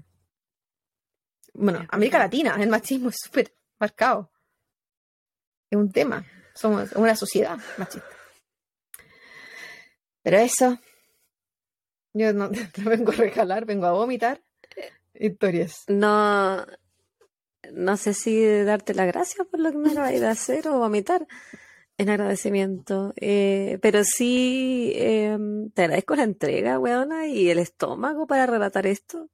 Bueno, América. Latina, el machismo es súper marcado. Es un tema. Somos una sociedad machista. Pero eso, yo no, <laughs> no vengo a regalar, vengo a vomitar historias. No, no sé si darte las gracias por lo que me acabas de hacer o vomitar en agradecimiento. Eh, pero sí eh, te agradezco la entrega, weona, y el estómago para relatar esto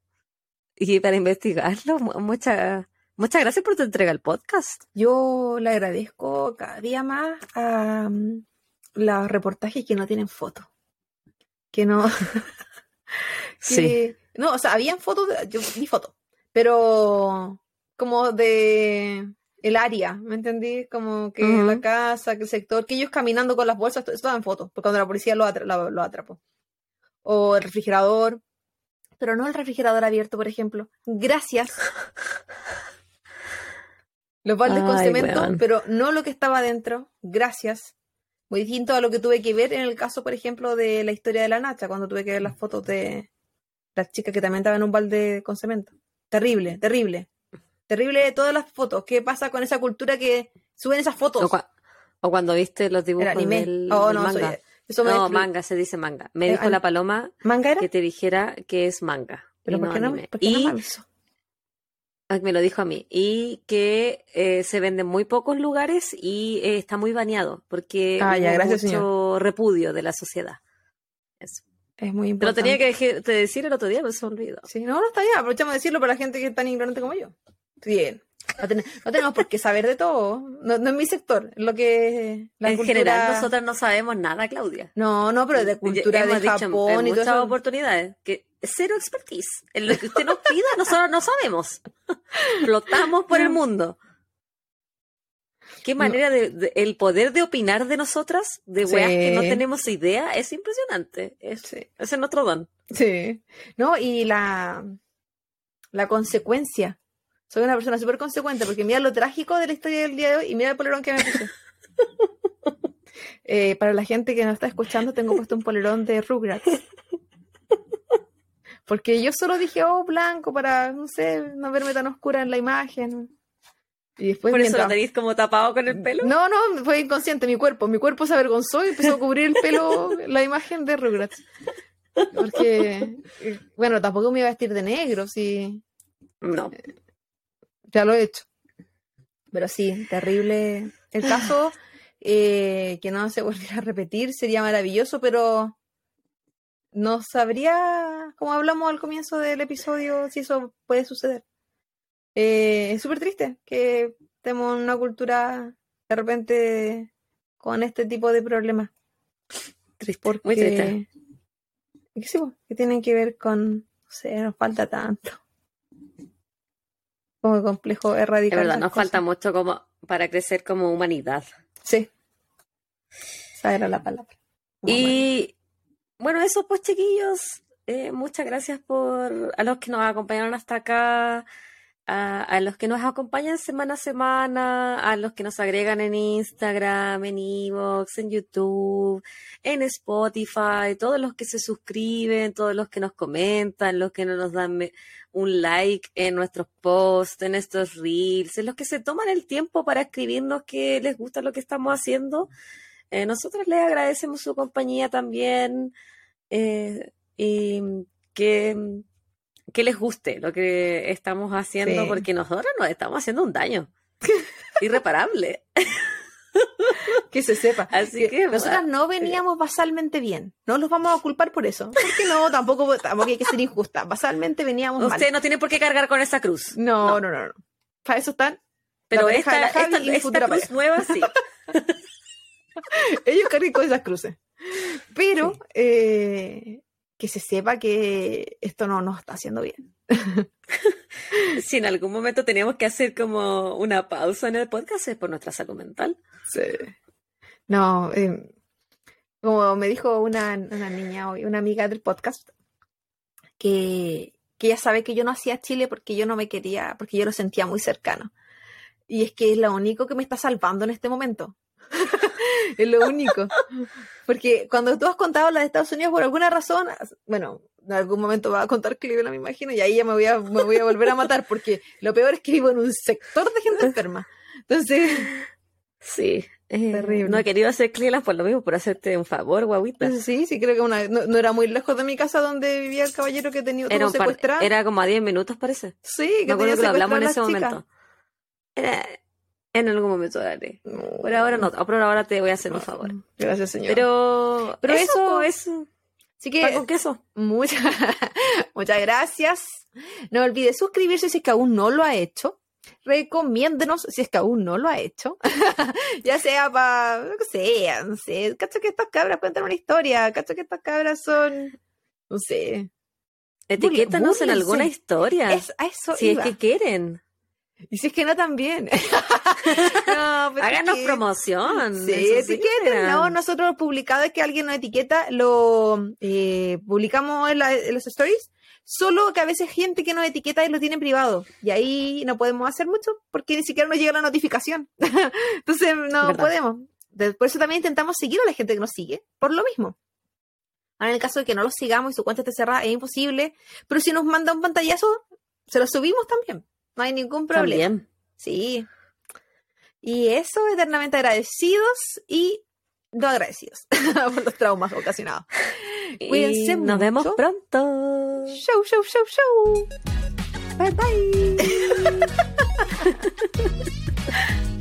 y para investigarlo. Mu- Muchas, muchas gracias por tu entrega al podcast. Yo le agradezco cada día más a mm, los reportajes que no tienen fotos. Que no. <laughs> Sí. No, o sea, habían fotos, yo vi fotos, pero como de el área, ¿me entendí? Como que la casa, que el sector, que ellos caminando con las bolsas, eso estaba en fotos, porque cuando la policía lo, atra- lo- lo atrapó. O el refrigerador, pero no el refrigerador abierto, por ejemplo. Gracias. <laughs> Los baldes con cemento, weón. pero no lo que estaba adentro. Gracias. Muy distinto a lo que tuve que ver en el caso, por ejemplo, de la historia de la Nacha, cuando tuve que ver las fotos de las chicas que también estaban en un balde con cemento. Terrible, terrible. Terrible todas las fotos. ¿Qué pasa con esa cultura que suben esas fotos? O, cua- o cuando viste los dibujos del, Oh, del no, manga. soy- eso me No, manga, se dice manga. Me Eh, dijo la paloma ¿Manga era? que te dijera que es manga. Pero y ¿por no qué no, por qué no Y me avisó? Ah, Me lo dijo a mí. Y que eh, se vende en muy pocos lugares y eh, está muy baneado porque Ah, ya, gracias, mucho señor. repudio de la sociedad. Eso. Es muy Te lo importante. tenía que te decir el otro día, pero se olvidó. Sí, no, no está bien. Aprovechamos de decirlo para la gente que es tan ignorante como yo. Bien. No, ten- no tenemos por qué saber de todo. No, no es mi sector. Lo que. La en cultura- general, nosotras no sabemos nada, Claudia. No, no, pero de cultura Hemos de dicho Japón en y todo muchas eso. oportunidades que cero expertise. En lo que usted nos pida, nosotros no sabemos. <laughs> Flotamos por el mundo. Qué manera de, de- el poder de opinar de nosotras, de weas que no tenemos idea, es impresionante. Es, Sí. ese es nuestro don. Sí. No, y la, la consecuencia. Soy una persona súper consecuente porque mira lo trágico de la historia del día de hoy y mira el polerón que me puse. <laughs> Eh, para la gente que no está escuchando, tengo puesto un polerón de Rugrats. Porque yo solo dije, oh, blanco, para, no sé, no verme tan oscura en la imagen. Y después Por eso lo mientras- tenéis como tapado con el pelo. no, no, fue inconsciente mi cuerpo. Mi cuerpo se avergonzó y empezó a cubrir el pelo, <laughs> la imagen de Rugrats. Porque, eh, bueno, tampoco me iba a vestir de negro, si No. Ya lo he hecho. Pero sí, terrible. El caso, eh, que no se volviera a repetir, sería maravilloso, pero no sabría, como hablamos al comienzo del episodio, si eso puede suceder. Eh, es súper triste que tenemos una cultura de repente con este tipo de problemas. Triste. Porque, Muy triste. que tienen que ver con, no sé, nos falta tanto. Como complejo erradicar. Es verdad, nos cosas. falta mucho como para crecer como humanidad. Sí. Esa era la palabra. Y bueno, eso pues chiquillos, eh, muchas gracias por a los que nos acompañaron hasta acá, a, los que nos acompañan semana a semana, a los que nos agregan en Instagram, en Evox, en YouTube, en Spotify, todos los que se suscriben, todos los que nos comentan, los que no nos dan un like en nuestros posts, en estos reels, en los que se toman el tiempo para escribirnos que les gusta lo que estamos haciendo. Eh, nosotros les agradecemos su compañía también eh, y que, que les guste lo que estamos haciendo, Sí. porque nosotros nos estamos haciendo un daño <laughs> irreparable. <laughs> Que se sepa. Así que, nosotras no veníamos basalmente bien. No los vamos a culpar por eso. Porque no, tampoco, tampoco hay que ser injusta. Basalmente veníamos mal. Usted no tiene por qué cargar con esa cruz. No, no, no, no. Para eso están. Pero esta, la esta, y esta futura cruz pareja. nueva sí. <laughs> Ellos cargan con esas cruces. Pero eh, que se sepa que esto no nos está haciendo bien. <laughs> si en algún momento tenemos que hacer como una pausa en el podcast es por nuestra salud mental. Sí. No, eh, como me dijo una, una niña hoy, una amiga del podcast, que, que ella sabe que yo no hacía Chile porque yo no me quería, porque yo lo sentía muy cercano. Y es que es lo único que me está salvando en este momento. <laughs> es lo único. Porque cuando tú has contado la de Estados Unidos por alguna razón, bueno, en algún momento va a contar Cleveland, me imagino, y ahí ya me voy a, me voy a volver a matar, porque lo peor es que vivo en un sector de gente enferma. Entonces, Sí. eh, Terrible. No he querido hacer Cleveland por lo mismo, por hacerte un favor, guaguita. Sí, sí, creo que una, no, no era muy lejos de mi casa donde vivía el caballero que tenía Era, par- secuestrada. era como a 10 minutos, parece. sí, que Me acuerdo que lo hablamos en ese las momento. Era- en algún momento lo haré. No. Por ahora no, por ahora te voy a hacer un favor. Gracias, señor. Pero, Pero eso, eso- eso, Así que con queso. muchas, <laughs> muchas gracias. No olvide suscribirse si es que aún no lo ha hecho. Recomiéndenos si es que aún no lo ha hecho. <laughs> ya sea para, lo que sea, no sé. Cacho que estas cabras cuentan una historia. Cacho que estas cabras son, no sé. Etiquétanos en alguna historia. Es, a eso si iba. es que quieren. Y si es que no, también. <laughs> no, pero es Háganos que- promoción. Sí, etiqueten, no, nosotros publicado es que alguien nos etiqueta, lo eh, publicamos en, la- en los stories, solo que a veces gente que nos etiqueta y lo tiene en privado, y ahí no podemos hacer mucho porque ni siquiera nos llega la notificación, <laughs> entonces no Verdad. podemos. De- Por eso también intentamos seguir a la gente que nos sigue, por lo mismo. Ahora, en el caso de que no los sigamos y su cuenta esté cerrada, es imposible, pero si nos manda un pantallazo, se lo subimos también, no hay ningún problema. También. Sí. Y eso, eternamente agradecidos y no agradecidos <laughs> por los traumas ocasionados. Cuídense y Nos vemos pronto. Show, show, show, show. Bye bye. <laughs>